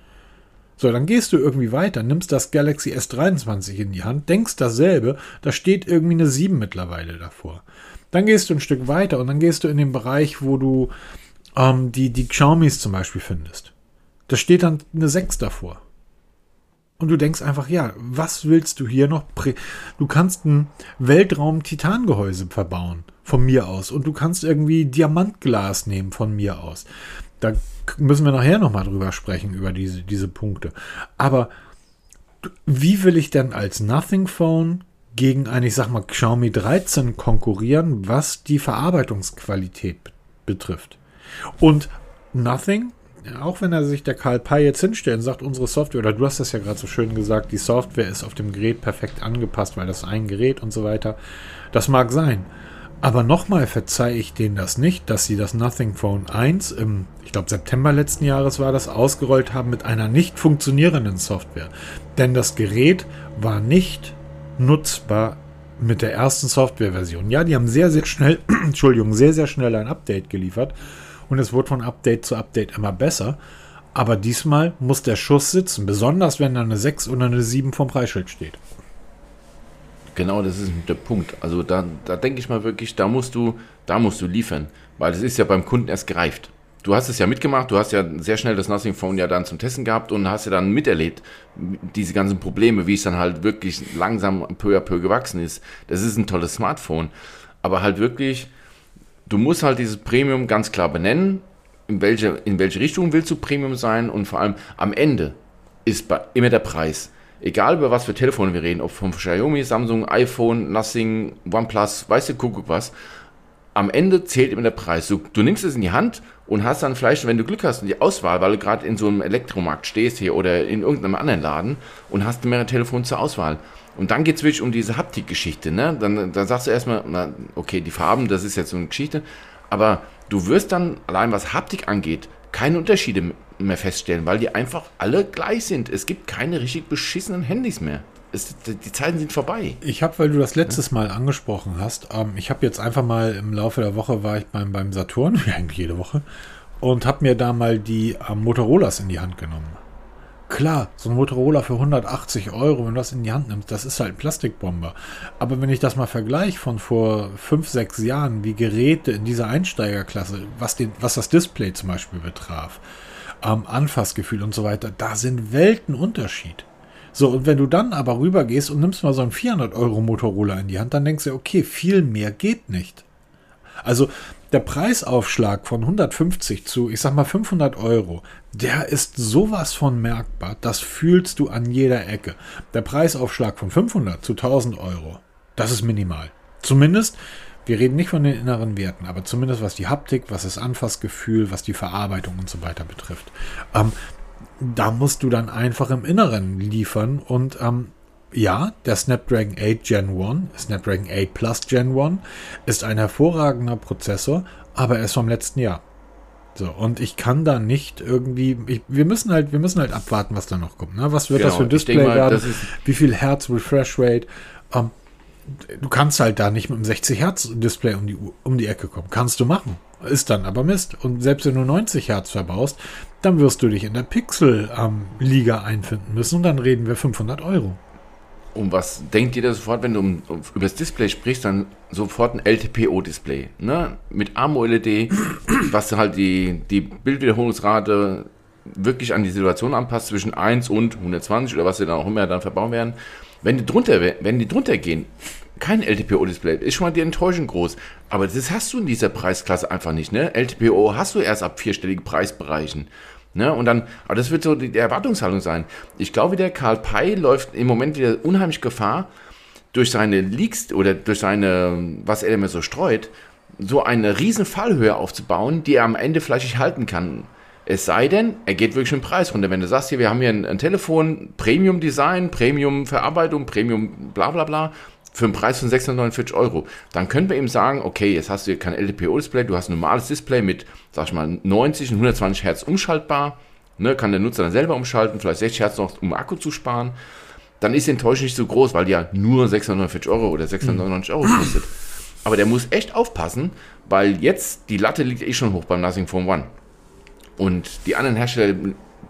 So, dann gehst du irgendwie weiter, nimmst das Galaxy S23 in die Hand, denkst dasselbe, da steht irgendwie eine 7 mittlerweile davor. Dann gehst du ein Stück weiter und dann gehst du in den Bereich, wo du ähm, die, die Xiaomis zum Beispiel findest. Da steht dann eine 6 davor. Und du denkst einfach, ja, was willst du hier noch? Du kannst ein Weltraum-Titangehäuse verbauen, von mir aus. Und du kannst irgendwie Diamantglas nehmen, von mir aus. Da müssen wir nachher nochmal drüber sprechen, über diese, diese Punkte. Aber wie will ich denn als Nothing Phone gegen ein, ich sag mal, Xiaomi 13 konkurrieren, was die Verarbeitungsqualität betrifft? Und Nothing auch wenn er sich der Karl Pei jetzt hinstellt und sagt, unsere Software, oder du hast das ja gerade so schön gesagt, die Software ist auf dem Gerät perfekt angepasst, weil das ein Gerät und so weiter. Das mag sein. Aber nochmal verzeihe ich denen das nicht, dass sie das Nothing Phone 1 im, ich glaube, September letzten Jahres war das, ausgerollt haben mit einer nicht funktionierenden Software. Denn das Gerät war nicht nutzbar mit der ersten Softwareversion. Ja, die haben sehr, sehr schnell, Entschuldigung, sehr, sehr schnell ein Update geliefert und es wird von Update zu Update immer besser. Aber diesmal muss der Schuss sitzen, besonders wenn da eine 6 oder eine 7 vom Preisschild steht. Genau, das ist der Punkt. Also da, da denke ich mal wirklich, da musst du, da musst du liefern, weil das ist ja beim Kunden erst gereift. Du hast es ja mitgemacht, du hast ja sehr schnell das Nothing Phone ja dann zum Testen gehabt und hast ja dann miterlebt, diese ganzen Probleme, wie es dann halt wirklich langsam peu à peu gewachsen ist. Das ist ein tolles Smartphone, aber halt wirklich du musst halt dieses Premium ganz klar benennen, in welche, in welche Richtung willst du Premium sein und vor allem am Ende ist immer der Preis. Egal über was für Telefone wir reden, ob von Xiaomi, Samsung, iPhone, Nothing, OnePlus, weißt du, guck was. am Ende zählt immer der Preis. Du, du nimmst es in die Hand und hast dann vielleicht, wenn du Glück hast, die Auswahl, weil du gerade in so einem Elektromarkt stehst hier oder in irgendeinem anderen Laden und hast mehrere Telefone zur Auswahl. Und dann geht es wirklich um diese Haptik-Geschichte. Ne? Dann, dann sagst du erstmal, na, okay, die Farben, das ist jetzt so eine Geschichte. Aber du wirst dann, allein was Haptik angeht, keine Unterschiede mehr feststellen, weil die einfach alle gleich sind. Es gibt keine richtig beschissenen Handys mehr. Es, die Zeiten sind vorbei. Ich habe, weil du das letztes Mal angesprochen hast, ähm, ich habe jetzt einfach mal im Laufe der Woche war ich beim, beim Saturn, wie eigentlich jede Woche, und habe mir da mal die ähm, Motorolas in die Hand genommen. Klar, so ein Motorola für 180 Euro, wenn du das in die Hand nimmst, das ist halt ein Plastikbomber. Aber wenn ich das mal vergleiche von vor 5, 6 Jahren, wie Geräte in dieser Einsteigerklasse, was, den, was das Display zum Beispiel betraf, ähm, Anfassgefühl und so weiter, da sind Weltenunterschied. So, und wenn du dann aber rübergehst und nimmst mal so einen 400 Euro Motorola in die Hand, dann denkst du, okay, viel mehr geht nicht. Also der Preisaufschlag von 150 zu, ich sag mal 500 Euro, der ist sowas von merkbar. Das fühlst du an jeder Ecke. Der Preisaufschlag von 500 zu 1000 Euro, das ist minimal. Zumindest, wir reden nicht von den inneren Werten, aber zumindest was die Haptik, was das Anfassgefühl, was die Verarbeitung und so weiter betrifft. Ähm, da musst du dann einfach im Inneren liefern und ähm, ja, der Snapdragon 8 Gen 1, Snapdragon 8 Plus Gen 1, ist ein hervorragender Prozessor, aber er ist vom letzten Jahr. So, und ich kann da nicht irgendwie, ich, wir müssen halt, wir müssen halt abwarten, was da noch kommt. Ne? Was wird genau, das für ein Display mal, werden? Wie viel Hertz Refresh Rate? Ähm, du kannst halt da nicht mit einem 60 Hertz Display um die, um die Ecke kommen. Kannst du machen. Ist dann aber Mist. Und selbst wenn du 90 Hertz verbaust, dann wirst du dich in der Pixel-Liga ähm, einfinden müssen und dann reden wir 500 Euro. Und was denkt ihr da sofort, wenn du um, um, über das Display sprichst, dann sofort ein LTPO-Display, ne? Mit AMOLED, was halt die, die Bildwiederholungsrate wirklich an die Situation anpasst, zwischen 1 und 120 oder was sie dann auch immer dann verbauen werden. Wenn die drunter, wenn die drunter gehen, kein LTPO-Display, ist schon mal die Enttäuschung groß. Aber das hast du in dieser Preisklasse einfach nicht, ne? LTPO hast du erst ab vierstelligen Preisbereichen. Ne? Und dann, aber das wird so die, Erwartungshaltung sein. Ich glaube, der Karl Pei läuft im Moment wieder unheimlich Gefahr, durch seine Leaks oder durch seine, was er immer so streut, so eine riesen Fallhöhe aufzubauen, die er am Ende vielleicht nicht halten kann. Es sei denn, er geht wirklich im Preis runter. Wenn du sagst, hier, wir haben hier ein, ein Telefon, Premium Design, Premium Verarbeitung, Premium bla bla bla, für einen Preis von 649 Euro, dann können wir ihm sagen, okay, jetzt hast du hier kein LTPO-Display, du hast ein normales Display mit, sag ich mal, 90 und 120 Hertz umschaltbar, ne, kann der Nutzer dann selber umschalten, vielleicht 60 Hertz noch, um Akku zu sparen, dann ist die Enttäuschung nicht so groß, weil die ja nur 649 Euro oder 699 Euro kostet. Aber der muss echt aufpassen, weil jetzt die Latte liegt eh schon hoch beim Nothing Phone One. Und die anderen Hersteller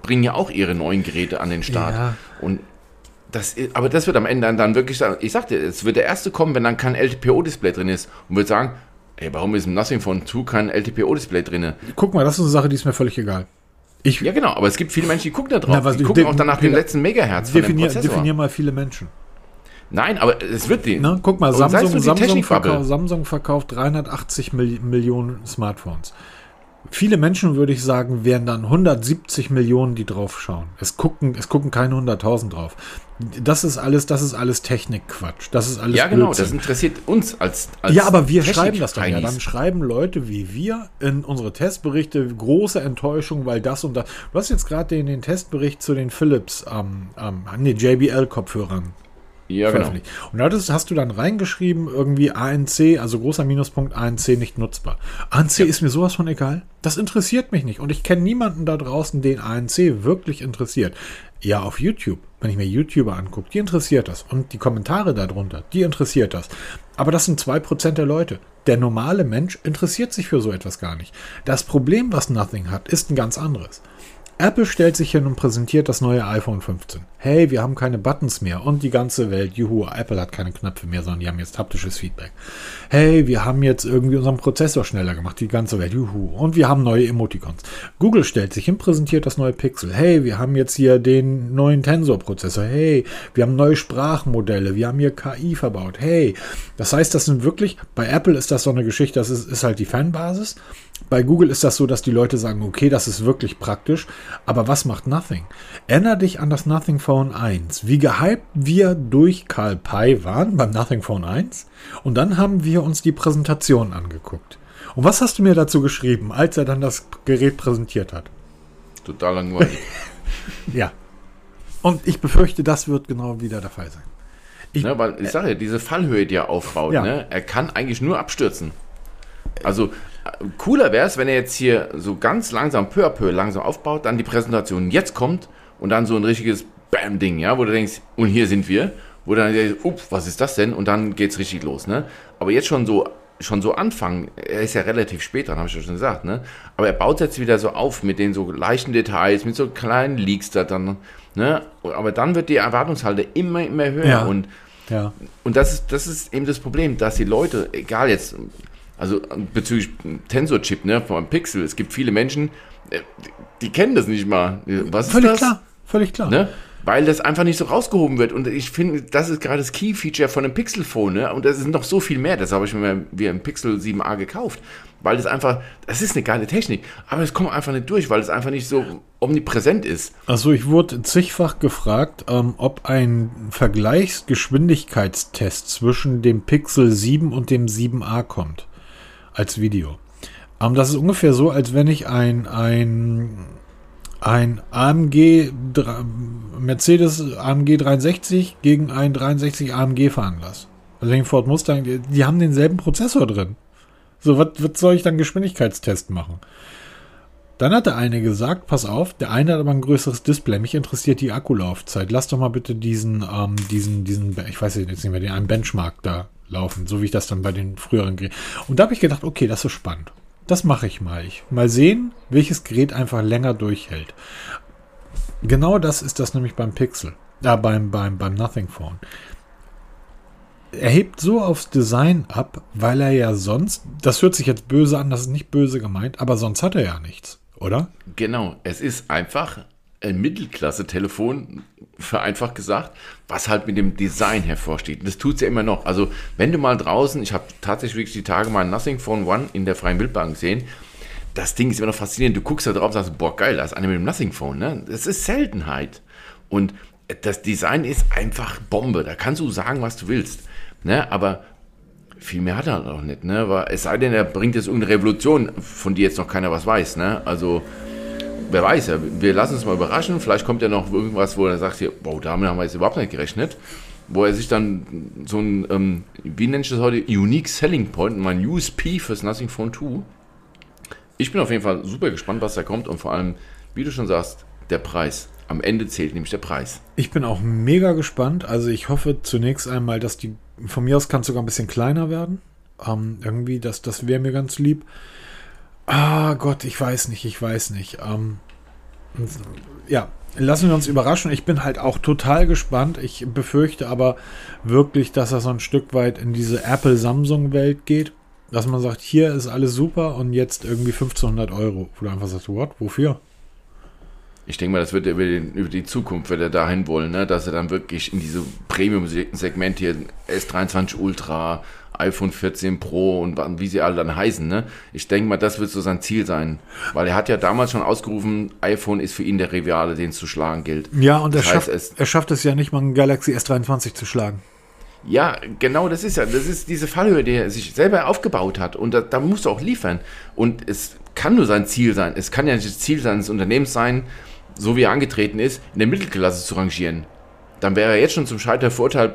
bringen ja auch ihre neuen Geräte an den Start. Ja. Und das, aber das wird am Ende dann wirklich sagen, ich sagte, es wird der erste kommen, wenn dann kein LTPO-Display drin ist und wird sagen, ey, warum ist im Nothing Phone 2 kein LTPO-Display drin? Guck mal, das ist eine Sache, die ist mir völlig egal. Ich, ja, genau, aber es gibt viele Menschen, die gucken da drauf. Na, die gucken auch danach den letzten Megahertz definier, von dem Definier mal viele Menschen. Nein, aber es wird die. Na, guck mal, Samsung, Samsung, verkauft, Samsung verkauft 380 Millionen Smartphones. Viele Menschen, würde ich sagen, wären dann 170 Millionen, die drauf schauen. Es gucken, es gucken keine 100.000 drauf. Das ist alles, das ist alles Technikquatsch. Das ist alles Ja, genau, Blödsinn. das interessiert uns als, als Ja, aber wir schreiben das dann ja. Dann schreiben Leute wie wir in unsere Testberichte große Enttäuschung, weil das und das. Du hast jetzt gerade den, den Testbericht zu den Philips, ähm, ähm, nee, JBL-Kopfhörern ja, genau. Und da hast du dann reingeschrieben, irgendwie ANC, also großer Minuspunkt ANC nicht nutzbar. ANC ja. ist mir sowas von egal. Das interessiert mich nicht. Und ich kenne niemanden da draußen, den ANC wirklich interessiert. Ja, auf YouTube, wenn ich mir YouTuber angucke, die interessiert das. Und die Kommentare darunter, die interessiert das. Aber das sind zwei Prozent der Leute. Der normale Mensch interessiert sich für so etwas gar nicht. Das Problem, was Nothing hat, ist ein ganz anderes. Apple stellt sich hin und präsentiert das neue iPhone 15. Hey, wir haben keine Buttons mehr und die ganze Welt, juhu, Apple hat keine Knöpfe mehr, sondern die haben jetzt haptisches Feedback. Hey, wir haben jetzt irgendwie unseren Prozessor schneller gemacht, die ganze Welt, juhu. Und wir haben neue Emoticons. Google stellt sich hin, präsentiert das neue Pixel. Hey, wir haben jetzt hier den neuen Tensor-Prozessor. Hey, wir haben neue Sprachmodelle. Wir haben hier KI verbaut. Hey, das heißt, das sind wirklich, bei Apple ist das so eine Geschichte, das ist, ist halt die Fanbasis. Bei Google ist das so, dass die Leute sagen, okay, das ist wirklich praktisch, aber was macht Nothing? Erinner dich an das Nothing Phone 1. Wie gehypt wir durch Karl Pei waren beim Nothing Phone 1 und dann haben wir uns die Präsentation angeguckt. Und was hast du mir dazu geschrieben, als er dann das Gerät präsentiert hat? Total langweilig. Ja. Und ich befürchte, das wird genau wieder der Fall sein. Ich, ne, weil ich sage ja, diese Fallhöhe, die er aufbaut, Ja. ne, er kann eigentlich nur abstürzen. Also cooler wäre es, wenn er jetzt hier so ganz langsam, peu à peu langsam aufbaut, dann die Präsentation jetzt kommt und dann so ein richtiges Bam-Ding, ja, wo du denkst, und hier sind wir, wo du dann denkst, up, was ist das denn? Und dann geht's richtig los, ne? Aber jetzt schon so, schon so anfangen, er ist ja relativ spät dran, habe ich ja schon gesagt, ne? Aber er baut jetzt wieder so auf mit den so leichten Details, mit so kleinen Leaks da dann, ne? Aber dann wird die Erwartungshalte immer, immer höher Ja. und ja. und das ist, das ist eben das Problem, dass die Leute, egal jetzt, also bezüglich Tensor-Chip, ne, vom Pixel, es gibt viele Menschen, äh, die, die kennen das nicht mal. Was Völlig ist das? klar. Völlig klar. Ne? Weil das einfach nicht so rausgehoben wird. Und ich finde, das ist gerade das Key-Feature von einem Pixel-Phone. Ne? Und das ist noch so viel mehr. Das habe ich mir wie ein Pixel 7a gekauft. Weil das einfach, das ist eine geile Technik. Aber es kommt einfach nicht durch, weil es einfach nicht so omnipräsent ist. Also ich wurde zigfach gefragt, ähm, ob ein Vergleichsgeschwindigkeitstest zwischen dem Pixel 7 und dem 7a kommt. Als Video. Ähm, das ist ungefähr so, als wenn ich ein, ein, ein AMG Mercedes AMG 63 gegen ein 63 AMG fahren lasse. Also den Ford Mustang, die, die haben denselben Prozessor drin. So, was, was soll ich dann Geschwindigkeitstest machen? Dann hat der eine gesagt, pass auf, der eine hat aber ein größeres Display. Mich interessiert die Akkulaufzeit. Lass doch mal bitte diesen, ähm, diesen, diesen, ich weiß jetzt nicht mehr, den einen Benchmark da laufen, so wie ich das dann bei den früheren Geräten. Und da habe ich gedacht, okay, das ist spannend. Das mache ich mal. Ich mal sehen, welches Gerät einfach länger durchhält. Genau das ist das nämlich beim Pixel. Ja, beim, beim, beim Nothing Phone. Er hebt so aufs Design ab, weil er ja sonst, das hört sich jetzt böse an, das ist nicht böse gemeint, aber sonst hat er ja nichts, oder? Genau, es ist einfach ein Mittelklasse-Telefon, vereinfacht gesagt, was halt mit dem Design hervorsteht. Und das tut es ja immer noch. Also, wenn du mal draußen, ich habe tatsächlich wirklich die Tage mal Nothing Phone One in der freien Wildbahn gesehen, das Ding ist immer noch faszinierend. Du guckst da drauf und sagst, boah, geil, da ist einer mit dem Nothing Phone. Ne? Das ist Seltenheit. Und das Design ist einfach Bombe. Da kannst du sagen, was du willst. Ne? Aber viel mehr hat er noch nicht. Ne? Aber es sei denn, er bringt jetzt irgendeine Revolution, von der jetzt noch keiner was weiß. Ne? Also, wer weiß. Wir lassen uns mal überraschen. Vielleicht kommt ja noch irgendwas, wo er sagt, hier, wow, damit haben wir jetzt überhaupt nicht gerechnet. Wo er sich dann so ein, ähm, wie nenne ich das heute, Unique Selling Point, mein USP fürs Nothing Phone 2. Ich bin auf jeden Fall super gespannt, was da kommt und vor allem, wie du schon sagst, der Preis. Am Ende zählt nämlich der Preis. Ich bin auch mega gespannt. Also ich hoffe zunächst einmal, dass die, von mir aus kann es sogar ein bisschen kleiner werden. Ähm, irgendwie, das, das wäre mir ganz lieb. Ah Gott, ich weiß nicht, ich weiß nicht. Ähm, ja, lassen wir uns überraschen. Ich bin halt auch total gespannt. Ich befürchte aber wirklich, dass er so ein Stück weit in diese Apple-Samsung-Welt geht. Dass man sagt, hier ist alles super und jetzt irgendwie 1500 Euro. Wo du einfach sagst, what? Wofür? Ich denke mal, das wird er über, den, über die Zukunft, wird er dahin wollen, ne? dass er dann wirklich in diese Premium-Segment hier S23 Ultra, iPhone 14 Pro und wie sie alle dann heißen. Ne? Ich denke mal, das wird so sein Ziel sein. Weil er hat ja damals schon ausgerufen, iPhone ist für ihn der Rivale, den es zu schlagen gilt. Ja, und er heißt, schafft, es- er schafft es ja nicht mal, einen Galaxy S23 zu schlagen. Ja, genau, das ist ja, das ist diese Fallhöhe, die er sich selber aufgebaut hat. Und da, da musst du auch liefern. Und es kann nur sein Ziel sein. Es kann ja nicht das Ziel seines Unternehmens sein, so wie er angetreten ist, in der Mittelklasse zu rangieren. Dann wäre er jetzt schon zum Scheitern verurteilt,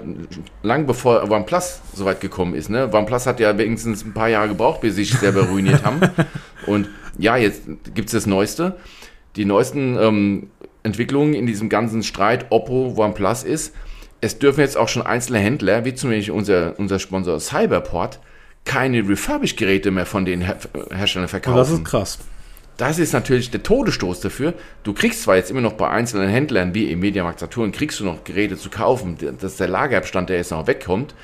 lang bevor OnePlus so weit gekommen ist. Ne? OnePlus hat ja wenigstens ein paar Jahre gebraucht, bis sie sich selber ruiniert haben. Und ja, jetzt gibt es das Neueste. Die neuesten ähm, Entwicklungen in diesem ganzen Streit Oppo, OnePlus ist, es dürfen jetzt auch schon einzelne Händler, wie zum Beispiel unser, unser Sponsor Cyberport, keine Refurbished-Geräte mehr von den Her Herstellern Und verkaufen. das ist krass. Das ist natürlich der Todesstoß dafür. Du kriegst zwar jetzt immer noch bei einzelnen Händlern wie im Mediamarkt Saturn, kriegst du noch Geräte zu kaufen, dass der Lagerabstand, der jetzt noch wegkommt,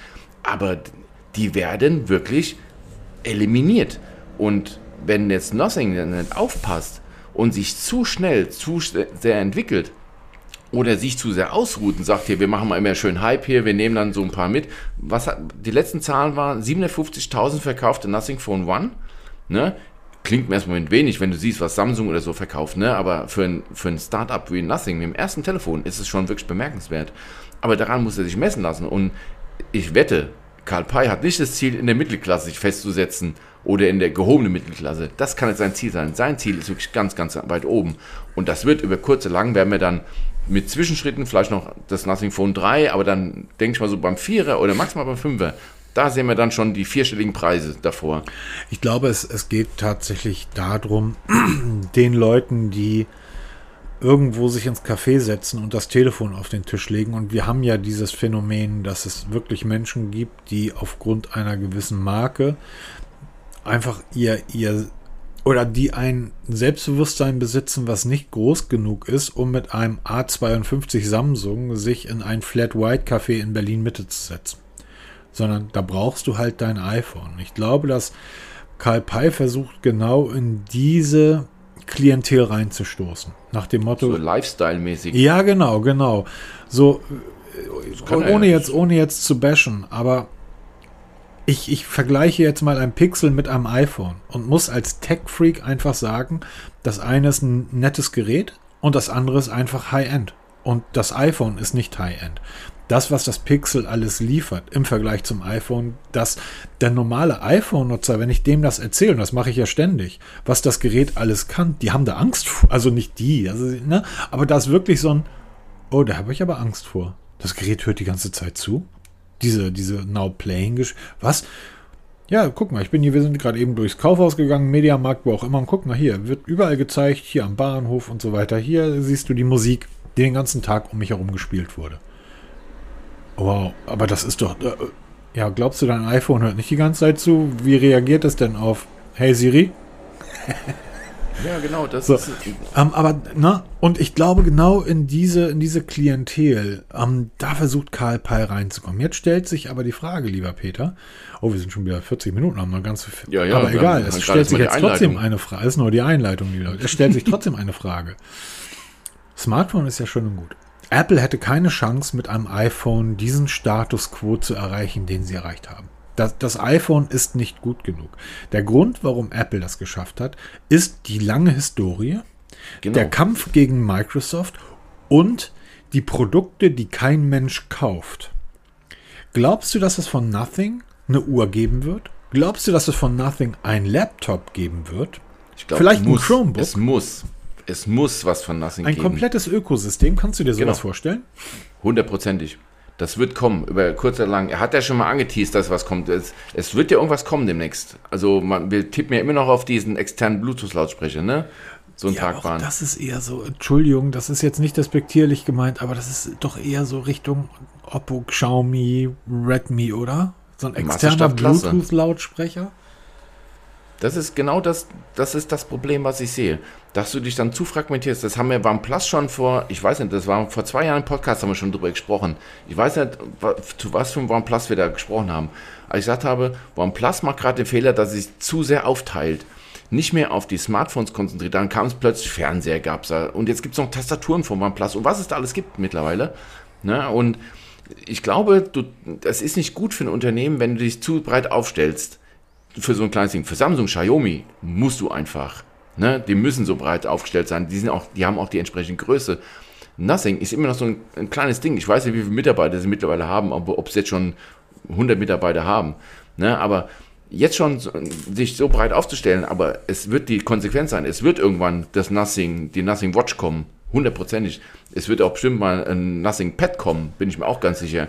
aber die werden wirklich eliminiert. Und wenn jetzt Nothing nicht aufpasst und sich zu schnell, zu sehr entwickelt, oder sich zu sehr ausruht und sagt hier, wir machen mal immer schön Hype hier, wir nehmen dann so ein paar mit. Was hat, die letzten Zahlen waren 750.000 verkaufte Nothing Phone One, ne? Klingt im ersten Moment wenig, wenn du siehst, was Samsung oder so verkauft, ne? Aber für ein, für ein Startup wie Nothing mit dem ersten Telefon ist es schon wirklich bemerkenswert. Aber daran muss er sich messen lassen und ich wette, Karl Pei hat nicht das Ziel, in der Mittelklasse sich festzusetzen oder in der gehobenen Mittelklasse. Das kann jetzt sein Ziel sein. Sein Ziel ist wirklich ganz, ganz weit oben. Und das wird über kurze lang, werden wir dann mit Zwischenschritten, vielleicht noch das Nothing Phone 3, aber dann denke ich mal so beim Vierer oder maximal beim Fünfer, da sehen wir dann schon die vierstelligen Preise davor. Ich glaube, es, es geht tatsächlich darum, den Leuten, die irgendwo sich ins Café setzen und das Telefon auf den Tisch legen. Und wir haben ja dieses Phänomen, dass es wirklich Menschen gibt, die aufgrund einer gewissen Marke einfach ihr, ihr oder die ein Selbstbewusstsein besitzen, was nicht groß genug ist, um mit einem A52 Samsung sich in ein Flat White Café in Berlin Mitte zu setzen. Sondern da brauchst du halt dein iPhone. Ich glaube, dass Karl Pei versucht genau in diese Klientel reinzustoßen. Nach dem Motto. So Lifestyle-mäßig. Ja, genau, genau. So, ohne ja jetzt, ohne jetzt zu bashen, aber ich, ich vergleiche jetzt mal ein Pixel mit einem iPhone und muss als Tech-Freak einfach sagen, das eine ist ein nettes Gerät und das andere ist einfach High-End. Und das iPhone ist nicht High-End. Das, was das Pixel alles liefert im Vergleich zum iPhone, dass der normale iPhone-Nutzer, wenn ich dem das erzähle, und das mache ich ja ständig, was das Gerät alles kann, die haben da Angst vor. Also nicht die, also, ne? aber da ist wirklich so ein, oh, da habe ich aber Angst vor. Das Gerät hört die ganze Zeit zu diese, diese Now Playing. Was? Ja, guck mal, ich bin hier, wir sind gerade eben durchs Kaufhaus gegangen, Mediamarkt, wo auch immer. Und guck mal hier, wird überall gezeigt, hier am Bahnhof und so weiter. Hier siehst du die Musik, die den ganzen Tag um mich herum gespielt wurde. Wow, aber das ist doch. Äh, ja, glaubst du, dein iPhone hört nicht die ganze Zeit zu? Wie reagiert es denn auf Hey Siri? Ja, genau, das so. ist. Ähm, aber, na, und ich glaube, genau in diese, in diese Klientel, ähm, da versucht Karl Pei reinzukommen. Jetzt stellt sich aber die Frage, lieber Peter, oh, wir sind schon wieder 40 Minuten, haben noch ganz viel. Ja, ja, aber egal, es stellt sich jetzt trotzdem eine Frage. Es ist nur die Einleitung, die Es stellt sich trotzdem eine Frage. Smartphone ist ja schön und gut. Apple hätte keine Chance, mit einem iPhone diesen Status quo zu erreichen, den sie erreicht haben. Das, das, iPhone ist nicht gut genug. Der Grund, warum Apple das geschafft hat, ist die lange Historie, genau. der Kampf gegen Microsoft und die Produkte, die kein Mensch kauft. Glaubst du, dass es von Nothing eine Uhr geben wird? Glaubst du, dass es von Nothing ein Laptop geben wird? Ich glaub, Vielleicht muss, ein Chromebook? Es muss. Es muss was von Nothing ein geben. Ein komplettes Ökosystem. Kannst du dir sowas genau. vorstellen? Hundertprozentig. Das wird kommen, über kurz oder lang. Er hat ja schon mal angeteased, dass was kommt. Es, es wird ja irgendwas kommen demnächst. Also man, wir tippen ja immer noch auf diesen externen Bluetooth-Lautsprecher, ne? So ein ja, Tragbahn. Das ist eher so, Entschuldigung, das ist jetzt nicht despektierlich gemeint, aber das ist doch eher so Richtung Oppo, Xiaomi, Redmi, oder? So ein externer Bluetooth-Lautsprecher. Das ist genau das, das ist das Problem, was ich sehe. Dass du dich dann zu fragmentierst. Das haben wir beim Plus schon vor, ich weiß nicht, das war vor zwei Jahren im Podcast, haben wir schon drüber gesprochen. Ich weiß nicht, zu was für einem OnePlus wir da gesprochen haben. Als ich gesagt habe, OnePlus macht gerade den Fehler, dass es sich zu sehr aufteilt. Nicht mehr auf die Smartphones konzentriert. Dann kam es plötzlich Fernseher, gab es da. Und jetzt gibt es noch Tastaturen von OnePlus und was es da alles gibt mittlerweile. Ne? Und ich glaube, du, das ist nicht gut für ein Unternehmen, wenn du dich zu breit aufstellst für so ein kleines Ding. Für Samsung, Xiaomi musst du einfach. Ne? Die müssen so breit aufgestellt sein. Die, sind auch, die haben auch die entsprechende Größe. Nothing ist immer noch so ein, ein kleines Ding. Ich weiß nicht, wie viele Mitarbeiter sie mittlerweile haben, aber ob sie jetzt schon 100 Mitarbeiter haben. Ne? Aber jetzt schon sich so breit aufzustellen, aber es wird die Konsequenz sein. Es wird irgendwann das Nothing, die Nothing Watch kommen. Hundertprozentig. Es wird auch bestimmt mal ein Nothing Pad kommen, bin ich mir auch ganz sicher.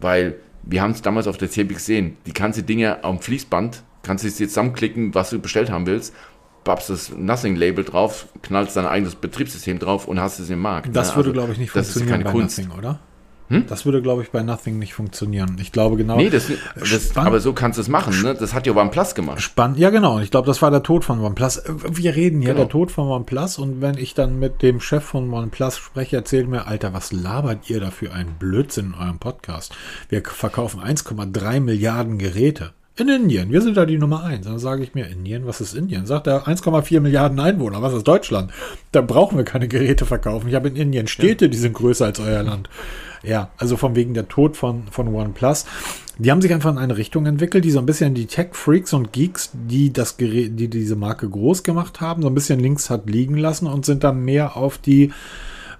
Weil wir haben es damals auf der CB gesehen. Die ganze Dinge am Fließband kannst du jetzt zusammenklicken, was du bestellt haben willst, pappst das Nothing-Label drauf, knallst dein eigenes Betriebssystem drauf und hast es im Markt. Das ne? würde, also, glaube ich, nicht funktionieren bei Kunst. Nothing, oder? Hm? Das würde, glaube ich, bei Nothing nicht funktionieren. Ich glaube genau. Nee, das, das, aber so kannst du es machen. Ne? Das hat ja OnePlus gemacht. Spannend. Ja, genau. Ich glaube, das war der Tod von OnePlus. Wir reden hier genau. der Tod von OnePlus. Und wenn ich dann mit dem Chef von OnePlus spreche, erzählt mir, Alter, was labert ihr da für einen Blödsinn in eurem Podcast? Wir verkaufen 1,3 Milliarden Geräte. In Indien. Wir sind da die Nummer eins. Dann sage ich mir, Indien, was ist Indien? Sagt er 1,4 Milliarden Einwohner. Was ist Deutschland? Da brauchen wir keine Geräte verkaufen. Ich habe in Indien Städte, die sind größer als euer Land. Ja, also von wegen der Tod von, von OnePlus. Die haben sich einfach in eine Richtung entwickelt, die so ein bisschen die Tech-Freaks und Geeks, die das Gerät, die diese Marke groß gemacht haben, so ein bisschen links hat liegen lassen und sind dann mehr auf die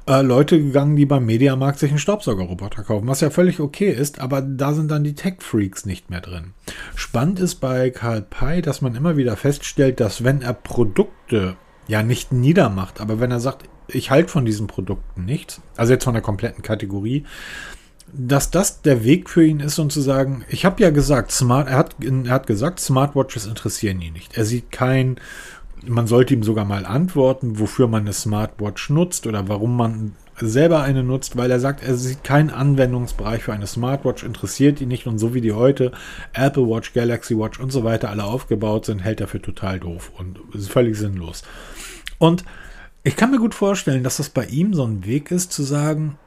äh, Leute gegangen, die beim Mediamarkt sich einen Staubsaugerroboter kaufen, was ja völlig okay ist, aber da sind dann die Tech-Freaks nicht mehr drin. Spannend ist bei Karl Pei, dass man immer wieder feststellt, dass wenn er Produkte ja nicht niedermacht, aber wenn er sagt, ich halte von diesen Produkten nichts, also jetzt von der kompletten Kategorie, dass das der Weg für ihn ist, um zu sagen, ich habe ja gesagt, Smart, er hat, er hat gesagt, Smartwatches interessieren ihn nicht. Er sieht kein, man sollte ihm sogar mal antworten, wofür man eine Smartwatch nutzt oder warum man selber eine nutzt, weil er sagt, er sieht keinen Anwendungsbereich für eine Smartwatch, interessiert ihn nicht und so wie die heute Apple Watch, Galaxy Watch und so weiter alle aufgebaut sind, hält er für total doof und ist völlig sinnlos. Und ich kann mir gut vorstellen, dass das bei ihm so ein Weg ist, zu sagen,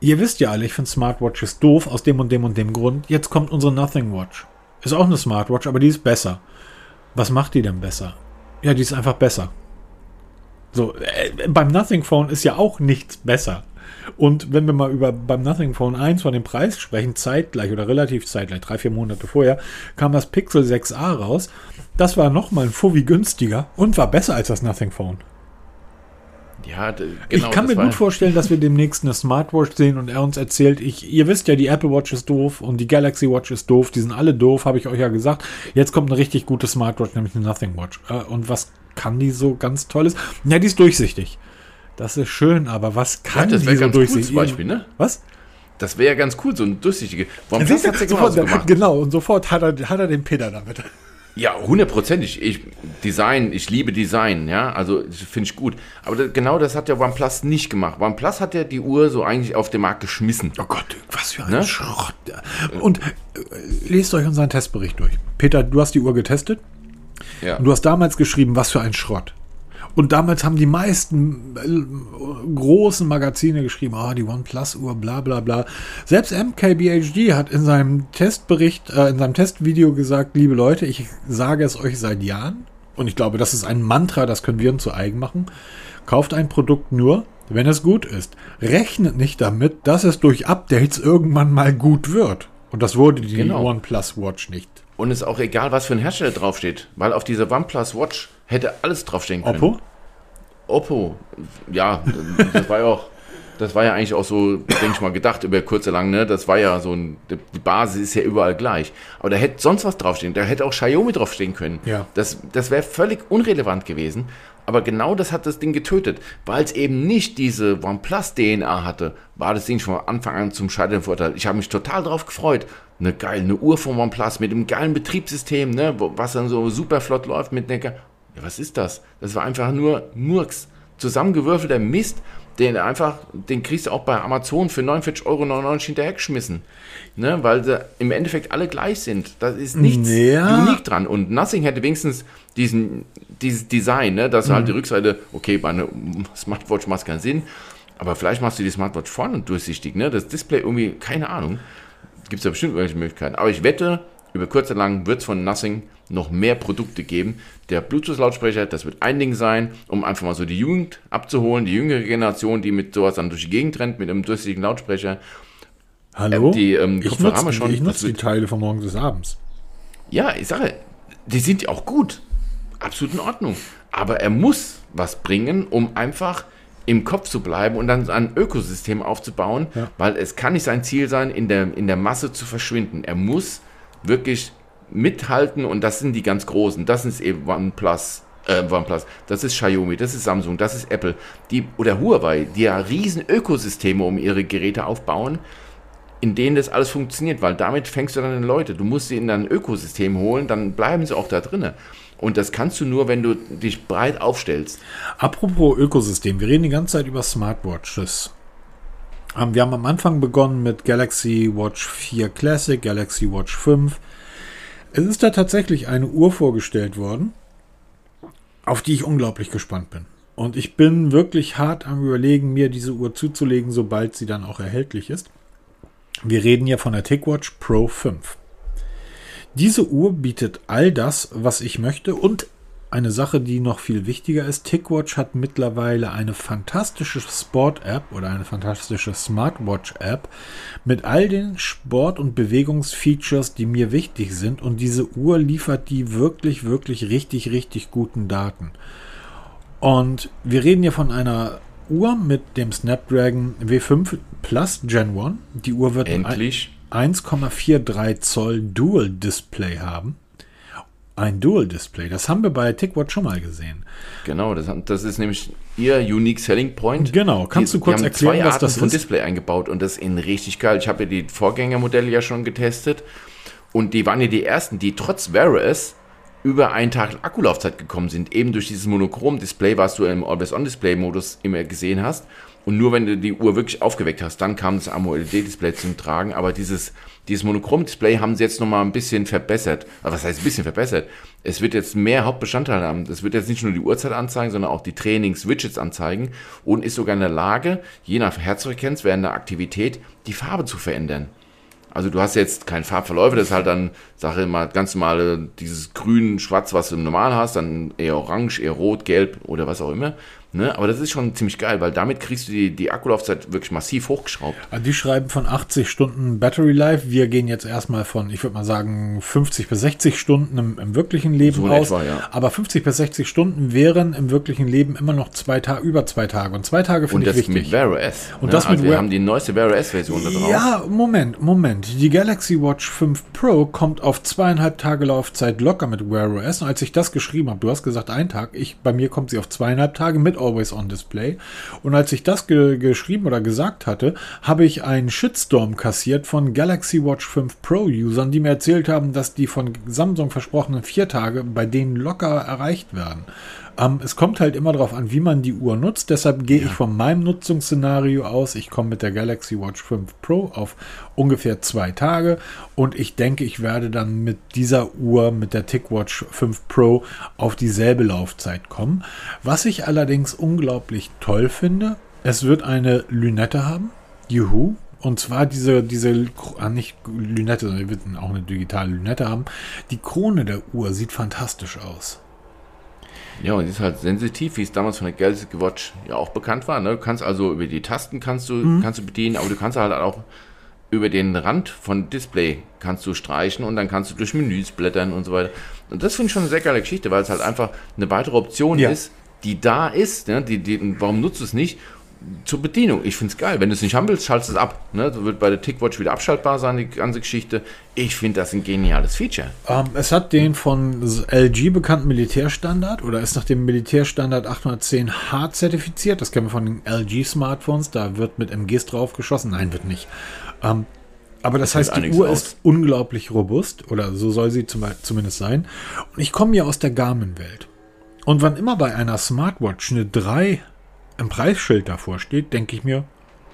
ihr wisst ja alle, ich finde Smartwatches doof aus dem und dem und dem Grund. Jetzt kommt unsere Nothing Watch. Ist auch eine Smartwatch, aber die ist besser. Was macht die denn besser? Ja, die ist einfach besser. So, äh, beim Nothing Phone ist ja auch nichts besser. Und wenn wir mal über beim Nothing Phone 1 von dem Preis sprechen, zeitgleich oder relativ zeitgleich, drei, vier Monate vorher, kam das Pixel 6a raus. Das war nochmal ein Fuffi günstiger und war besser als das Nothing Phone. Ja, genau, ich kann mir gut vorstellen, dass wir demnächst eine Smartwatch sehen und er uns erzählt, ich, ihr wisst ja, die Apple Watch ist doof und die Galaxy Watch ist doof, die sind alle doof, habe ich euch ja gesagt. Jetzt kommt eine richtig gute Smartwatch, nämlich eine Nothing Watch. Äh, und was kann die so ganz Tolles? Ja, die ist durchsichtig. Das ist schön, aber was kann ja, das die so durchsichtig? Cool Beispiel, ne? Was? Das wäre ja ganz cool, so ein durchsichtige. Warum das hat sofort, gemacht? Genau, und sofort hat er, hat er den Peter damit. Ja, hundertprozentig. Ich, Design, ich liebe Design, ja, also finde ich gut. Aber das, genau das hat ja OnePlus nicht gemacht. OnePlus hat ja die Uhr so eigentlich auf den Markt geschmissen. Oh Gott, was für ein ne? Schrott. Und äh, lest euch unseren Testbericht durch. Peter, du hast die Uhr getestet. Ja. Und du hast damals geschrieben, was für ein Schrott. Und damals haben die meisten äh, großen Magazine geschrieben, ah, oh, die OnePlus-Uhr, bla bla bla. Selbst MKBHD hat in seinem Testbericht, äh, in seinem Testvideo gesagt, liebe Leute, ich sage es euch seit Jahren, und ich glaube, das ist ein Mantra, das können wir uns zu eigen machen. Kauft ein Produkt nur, wenn es gut ist. Rechnet nicht damit, dass es durch Updates irgendwann mal gut wird. Und das wurde die genau. OnePlus Watch nicht. Und es ist auch egal, was für ein Hersteller draufsteht, weil auf dieser OnePlus Watch hätte alles draufstehen können. Oppo? Oppo, ja, das war ja auch, das war ja eigentlich auch so, denke ich mal, gedacht über kurz oder lang, ne? Das war ja so ein, die Basis ist ja überall gleich. Aber da hätte sonst was draufstehen, da hätte auch Xiaomi draufstehen können. Ja. Das, das wäre völlig unrelevant gewesen. Aber genau das hat das Ding getötet, weil es eben nicht diese OnePlus-DNA hatte, war das Ding schon von Anfang an zum Scheitern verurteilt. Ich habe mich total darauf gefreut. Eine geile eine Uhr von OnePlus mit einem geilen Betriebssystem, ne, was dann so super flott läuft mit einer ja, was ist das? Das war einfach nur Murks. Zusammengewürfelter Mist, den einfach, den kriegst du auch bei Amazon für 49,99 Euro hinterhergeschmissen. Ne? Weil sie im Endeffekt alle gleich sind. Da ist nichts ja. unique dran. Und Nothing hätte wenigstens diesen, dieses Design, ne? dass mhm. halt die Rückseite, okay, bei einer Smartwatch macht keinen Sinn, aber vielleicht machst du die Smartwatch vorne durchsichtig, ne? Das Display irgendwie, keine Ahnung. Gibt es ja bestimmt irgendwelche Möglichkeiten. Aber ich wette, über kurz oder lang wird es von Nothing noch mehr Produkte geben. Der Bluetooth-Lautsprecher, das wird ein Ding sein, um einfach mal so die Jugend abzuholen, die jüngere Generation, die mit sowas dann durch die Gegend rennt, mit einem durchsichtigen Lautsprecher. Hallo? Ähm, die ähm, ich nutze, haben schon. Ich nutze die Teile von morgens bis abends. Ja, ich sage, die sind ja auch gut. Absolut in Ordnung. Aber er muss was bringen, um einfach im Kopf zu bleiben und dann ein Ökosystem aufzubauen, ja. weil es kann nicht sein Ziel sein, in der, in der Masse zu verschwinden. Er muss wirklich mithalten und das sind die ganz großen. Das ist eben OnePlus, äh, OnePlus, das ist Xiaomi, das ist Samsung, das ist Apple, die oder Huawei, die ja riesen Ökosysteme um ihre Geräte aufbauen, in denen das alles funktioniert, weil damit fängst du dann an Leute. Du musst sie in dein Ökosystem holen, dann bleiben sie auch da drinnen. Und das kannst du nur, wenn du dich breit aufstellst. Apropos Ökosystem, wir reden die ganze Zeit über Smartwatches. Ähm, wir haben am Anfang begonnen mit Galaxy Watch 4 Classic, Galaxy Watch 5. Es ist da tatsächlich eine Uhr vorgestellt worden, auf die ich unglaublich gespannt bin. Und ich bin wirklich hart am Überlegen, mir diese Uhr zuzulegen, sobald sie dann auch erhältlich ist. Wir reden ja von der TicWatch Pro 5. Diese Uhr bietet all das, was ich möchte und eine Sache, die noch viel wichtiger ist, TickWatch hat mittlerweile eine fantastische Sport-App oder eine fantastische Smartwatch-App mit all den Sport- und Bewegungsfeatures, die mir wichtig sind. Und diese Uhr liefert die wirklich, wirklich richtig, richtig guten Daten. Und wir reden hier von einer Uhr mit dem Snapdragon W5 Plus Gen 1. Die Uhr wird Endlich. 1,43 Zoll Dual Display haben. Ein Dual Display, das haben wir bei TickWatch schon mal gesehen. Genau, das, das ist nämlich ihr Unique Selling Point. Genau, kannst die, du kurz erklären, zwei was Arten das von ist? Display eingebaut und das ist in richtig geil. Ich habe ja die Vorgängermodelle ja schon getestet und die waren ja die ersten, die trotz Wear OS über einen Tag Akkulaufzeit gekommen sind. Eben durch dieses Monochrom-Display, was du im Always-On-Display-Modus immer gesehen hast. Und nur wenn du die Uhr wirklich aufgeweckt hast, dann kam das AMOLED-Display zum Tragen. Aber dieses, dieses Monochrom-Display haben sie jetzt nochmal ein bisschen verbessert. Aber was heißt ein bisschen verbessert? Es wird jetzt mehr Hauptbestandteile haben. Es wird jetzt nicht nur die Uhrzeit anzeigen, sondern auch die Trainings-Widgets anzeigen und ist sogar in der Lage, je nach Herzfrequenz während der Aktivität, die Farbe zu verändern. Also du hast jetzt keinen Farbverläufe, das ist halt dann, sage ich mal, ganz normale, dieses grün, schwarz, was du Normal hast, dann eher orange, eher rot, gelb oder was auch immer. Ne? Aber das ist schon ziemlich geil, weil damit kriegst du die, die Akkulaufzeit wirklich massiv hochgeschraubt. Also die schreiben von 80 Stunden Battery Life. Wir gehen jetzt erstmal von, ich würde mal sagen, 50 bis 60 Stunden im, im wirklichen Leben So aus. etwa, ja. Aber 50 bis 60 Stunden wären im wirklichen Leben immer noch zwei Tage, über zwei Tage. Und zwei Tage Und finde ich das wichtig. mit Wear OS. Und ne? das mit also wir Wear- haben die neueste Wear OS-Version da drauf. Ja, Moment, Moment. Die Galaxy Watch 5 Pro kommt auf zweieinhalb Tage Laufzeit locker mit Wear OS. Und als ich das geschrieben habe, du hast gesagt ein Tag, ich, bei mir kommt sie auf zweieinhalb Tage mit Always On Display. Und als ich das ge geschrieben oder gesagt hatte, habe ich einen Shitstorm kassiert von Galaxy Watch 5 Pro Usern, die mir erzählt haben, dass die von Samsung versprochenen vier Tage bei denen locker erreicht werden. Ähm, es kommt halt immer darauf an, wie man die Uhr nutzt. Deshalb gehe ich von meinem Nutzungsszenario aus. Ich komme mit der Galaxy Watch 5 Pro auf ungefähr zwei Tage und ich denke, ich werde dann mit dieser Uhr, mit der TicWatch 5 Pro, auf dieselbe Laufzeit kommen. Was ich allerdings unglaublich toll finde, es wird eine Lünette haben. Juhu. Und zwar diese, diese, ah, nicht Lünette, sondern wir werden auch eine digitale Lünette haben. Die Krone der Uhr sieht fantastisch aus. Ja, und die ist halt sensitiv, wie es damals von der Galaxy Watch ja auch bekannt war. Ne? Du kannst also über die Tasten kannst du, Mhm. kannst du bedienen, aber du kannst halt auch über den Rand von Display kannst du streichen und dann kannst du durch Menüs blättern und so weiter. Und das finde ich schon eine sehr geile Geschichte, weil es halt einfach eine weitere Option Ja. ist, die da ist. Ne? Die, die, warum nutzt du es nicht? Zur Bedienung. Ich finde es geil. Wenn du es nicht haben willst, schaltest es ab. Ne? Das wird bei der TicWatch wieder abschaltbar sein, die ganze Geschichte. Ich finde das ein geniales Feature. Ähm, es hat den von LG bekannten Militärstandard oder ist nach dem Militärstandard 810H zertifiziert. Das kennen wir von den LG-Smartphones. Da wird mit MGs drauf geschossen. Nein, wird nicht. Ähm, aber das, hält heißt, die Uhr aus. ist unglaublich robust oder so soll sie zum, zumindest sein. Und ich komme ja aus der Garmin-Welt. Und wann immer bei einer Smartwatch eine 3 im Preisschild davor steht, denke ich mir,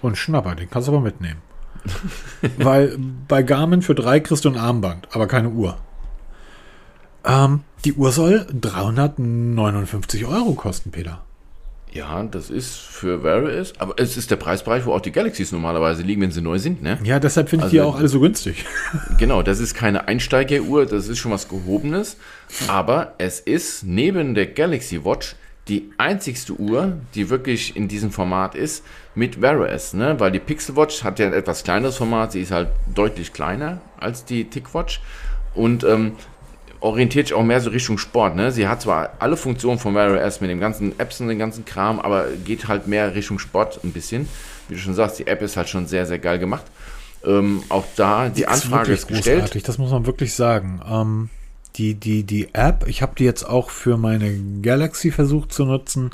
und Schnapper, den kannst du aber mitnehmen. Weil bei Garmin für 3 kriegst du ein Armband, aber keine Uhr. Ähm, die Uhr soll 359 Euro kosten, Peter. Ja, das ist für Wear OS, aber es ist der Preisbereich, wo auch die Galaxies normalerweise liegen, wenn sie neu sind, ne? Ja, deshalb finde ich Also- die auch alle so günstig. Genau, das ist keine Einsteigeruhr, das ist schon was Gehobenes, aber es ist neben der Galaxy Watch die einzigste Uhr, die wirklich in diesem Format ist, mit Wear OS, ne? Weil die Pixel Watch hat ja ein etwas kleineres Format, sie ist halt deutlich kleiner als die TicWatch und ähm, orientiert sich auch mehr so Richtung Sport. Ne? Sie hat zwar alle Funktionen von Wear OS mit dem ganzen Apps und dem ganzen Kram, aber geht halt mehr Richtung Sport ein bisschen. Wie du schon sagst, die App ist halt schon sehr, sehr geil gemacht. Ähm, auch da, die Anfrage ist gestellt. großartig, das muss man wirklich sagen. Ähm, die, die, die App, ich habe die jetzt auch für meine Galaxy versucht zu nutzen,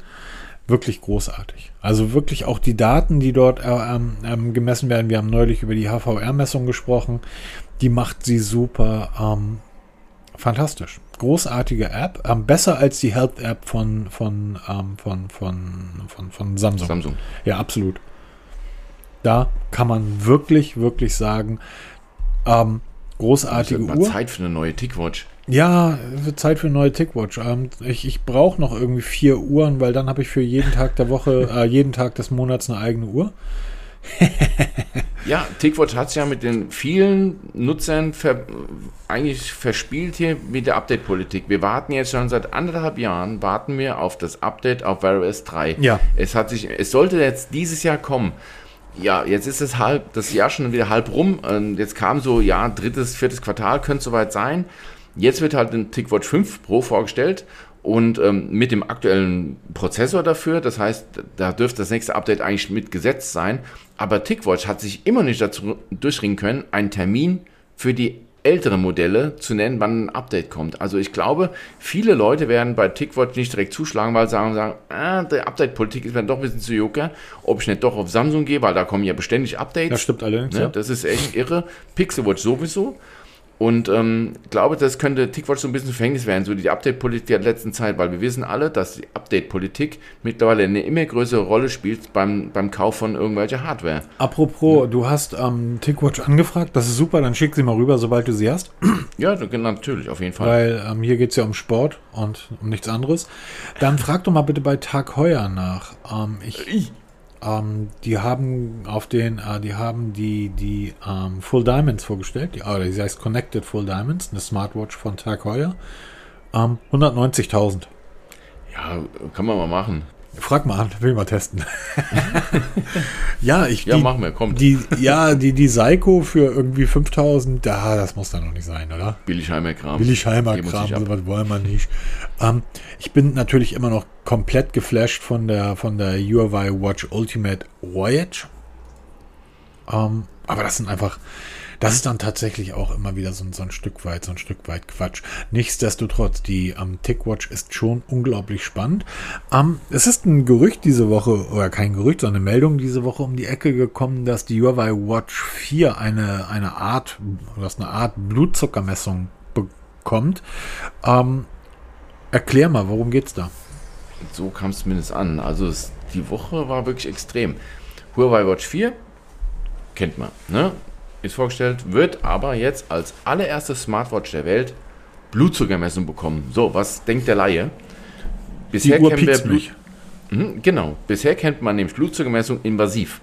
wirklich großartig. Also wirklich auch die Daten, die dort äh, ähm, ähm, gemessen werden. Wir haben neulich über die HVR-Messung gesprochen. Die macht sie super. Ähm, fantastisch. Großartige App. Ähm, besser als die Health-App von, von, ähm, von, von, von, von Samsung. Samsung. Ja, absolut. Da kann man wirklich, wirklich sagen, ähm, großartige Uhr. Zeit für eine neue TicWatch. Ja, wird Zeit für eine neue TicWatch. Ähm, ich ich brauche noch irgendwie vier Uhren, weil dann habe ich für jeden Tag der Woche, äh, jeden Tag des Monats eine eigene Uhr. Ja, TicWatch hat es ja mit den vielen Nutzern ver eigentlich verspielt hier mit der Update-Politik. Wir warten jetzt schon seit anderthalb Jahren, warten wir auf das Update auf Wear OS 3. Ja. Es hat sich, es sollte jetzt dieses Jahr kommen. Ja, jetzt ist es halb, das Jahr schon wieder halb rum. Jetzt kam so, ja, drittes, viertes Quartal könnte soweit sein. Jetzt wird halt ein TicWatch 5 Pro vorgestellt und ähm, mit dem aktuellen Prozessor dafür. Das heißt, da dürfte das nächste Update eigentlich mitgesetzt sein. Aber TickWatch hat sich immer nicht dazu durchringen können, einen Termin für die ältere Modelle zu nennen, wann ein Update kommt. Also ich glaube, viele Leute werden bei TickWatch nicht direkt zuschlagen, weil sie sagen, sagen ah, die Update-Politik ist mir doch ein bisschen zu joker, ob ich nicht doch auf Samsung gehe, weil da kommen ja beständig Updates. Das stimmt allerdings, ne? ja. Das ist echt irre. Pixelwatch sowieso. Und ähm, glaube, das könnte TickWatch so ein bisschen Verhängnis werden, so die Update-Politik der letzten Zeit, weil wir wissen alle, dass die Update-Politik mittlerweile eine immer größere Rolle spielt beim, beim Kauf von irgendwelcher Hardware. Apropos, du hast ähm, TickWatch angefragt, das ist super, dann schick sie mal rüber, sobald du sie hast. Ja, natürlich, auf jeden Fall. Weil ähm, hier geht es ja um Sport und um nichts anderes. Dann frag doch mal bitte bei Tag Heuer nach. Ähm, ich, ähm, die haben auf den, äh, die haben die, die ähm, Full Diamonds vorgestellt, die, oder die heißt Connected Full Diamonds, eine Smartwatch von Tag Heuer. Ähm, 190.000. Ja, kann man mal machen. Frag mal an, will mal testen. ja, ich. Ja, die, machen wir, kommt. Die, ja, die, die Seiko für irgendwie 5000, da, das muss da noch nicht sein, oder? Billigheimer Kram. Billigheimer Geben uns Kram, nicht ab. sowas wollen wir nicht. Ähm, ich bin natürlich immer noch komplett geflasht von der, von der Huawei Watch Ultimate Voyage. Ähm, aber das sind einfach, das ist dann tatsächlich auch immer wieder so, ein- so ein Stück weit, so ein Stück weit Quatsch. Nichtsdestotrotz, die ähm, TicWatch ist schon unglaublich spannend. Ähm, es ist ein Gerücht diese Woche, oder kein Gerücht, sondern eine Meldung diese Woche um die Ecke gekommen, dass die Huawei Watch 4 eine, eine Art, was eine Art Blutzuckermessung bekommt. Ähm, erklär mal, worum geht's da? So kam es zumindest an. Also es, die Woche war wirklich extrem. Huawei Watch 4 kennt man, ne? Ist vorgestellt, wird aber jetzt als allererste Smartwatch der Welt Blutzuckermessung bekommen. So, was denkt der Laie? Bisher Uhr kennen wir Blut. Mhm, genau. Bisher kennt man nämlich Blutzuckermessung invasiv.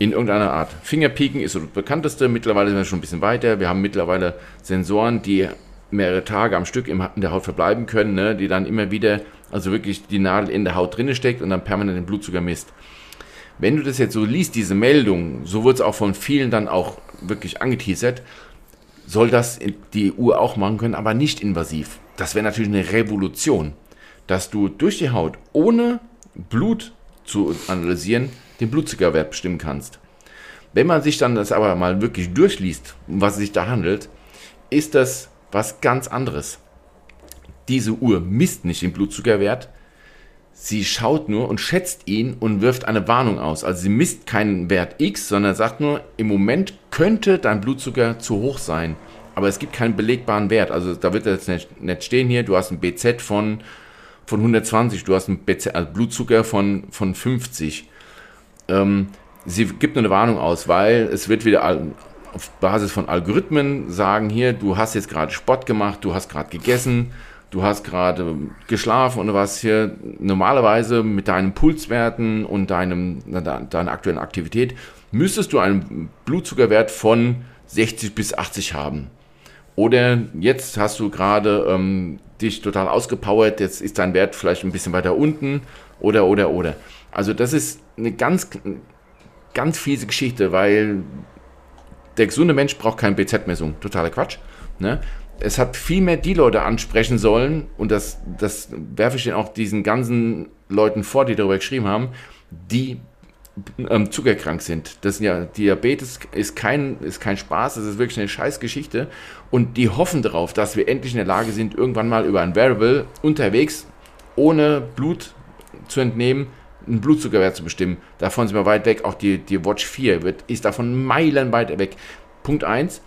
In irgendeiner Art. Fingerpieken ist so das bekannteste. Mittlerweile sind wir schon ein bisschen weiter. Wir haben mittlerweile Sensoren, die mehrere Tage am Stück in der Haut verbleiben können, ne, die dann immer wieder, also wirklich die Nadel in der Haut drinne steckt und dann permanent den Blutzucker misst. Wenn du das jetzt so liest, diese Meldung, so wird es auch von vielen dann auch wirklich angeteasert, soll das die Uhr auch machen können, aber nicht invasiv. Das wäre natürlich eine Revolution, dass du durch die Haut ohne Blut zu analysieren den Blutzuckerwert bestimmen kannst. Wenn man sich dann das aber mal wirklich durchliest, um was es sich da handelt, ist das was ganz anderes. Diese Uhr misst nicht den Blutzuckerwert, sie schaut nur und schätzt ihn und wirft eine Warnung aus. Also sie misst keinen Wert X, sondern sagt nur, im Moment könnte dein Blutzucker zu hoch sein. Aber es gibt keinen belegbaren Wert. Also da wird jetzt nicht, stehen hier, du hast ein BZ von, von 120, du hast einen BZ, also Blutzucker von, von 50. Ähm, sie gibt nur eine Warnung aus, weil es wird wieder auf Basis von Algorithmen sagen, hier, du hast jetzt gerade Sport gemacht, du hast gerade gegessen, du hast gerade geschlafen und was hier normalerweise mit deinen Pulswerten und deinem, deiner aktuellen Aktivität müsstest du einen Blutzuckerwert von 60 bis 80 haben. Oder jetzt hast du gerade ähm, dich total ausgepowert, jetzt ist dein Wert vielleicht ein bisschen weiter unten oder oder oder. Also das ist eine ganz ganz fiese Geschichte, weil der gesunde Mensch braucht keine BZ-Messung. Totaler Quatsch. Ne? Es hat vielmehr die Leute ansprechen sollen, und das, das werfe ich dann auch diesen ganzen Leuten vor, die darüber geschrieben haben, die ähm, zuckerkrank sind. Das ja, Diabetes ist kein, ist kein Spaß, das ist wirklich eine scheiß Geschichte. Und die hoffen darauf, dass wir endlich in der Lage sind, irgendwann mal über ein Wearable unterwegs, ohne Blut zu entnehmen, einen Blutzuckerwert zu bestimmen. Davon sind wir weit weg. Auch die, die Watch 4 wird, ist davon meilenweit weg. Punkt 1,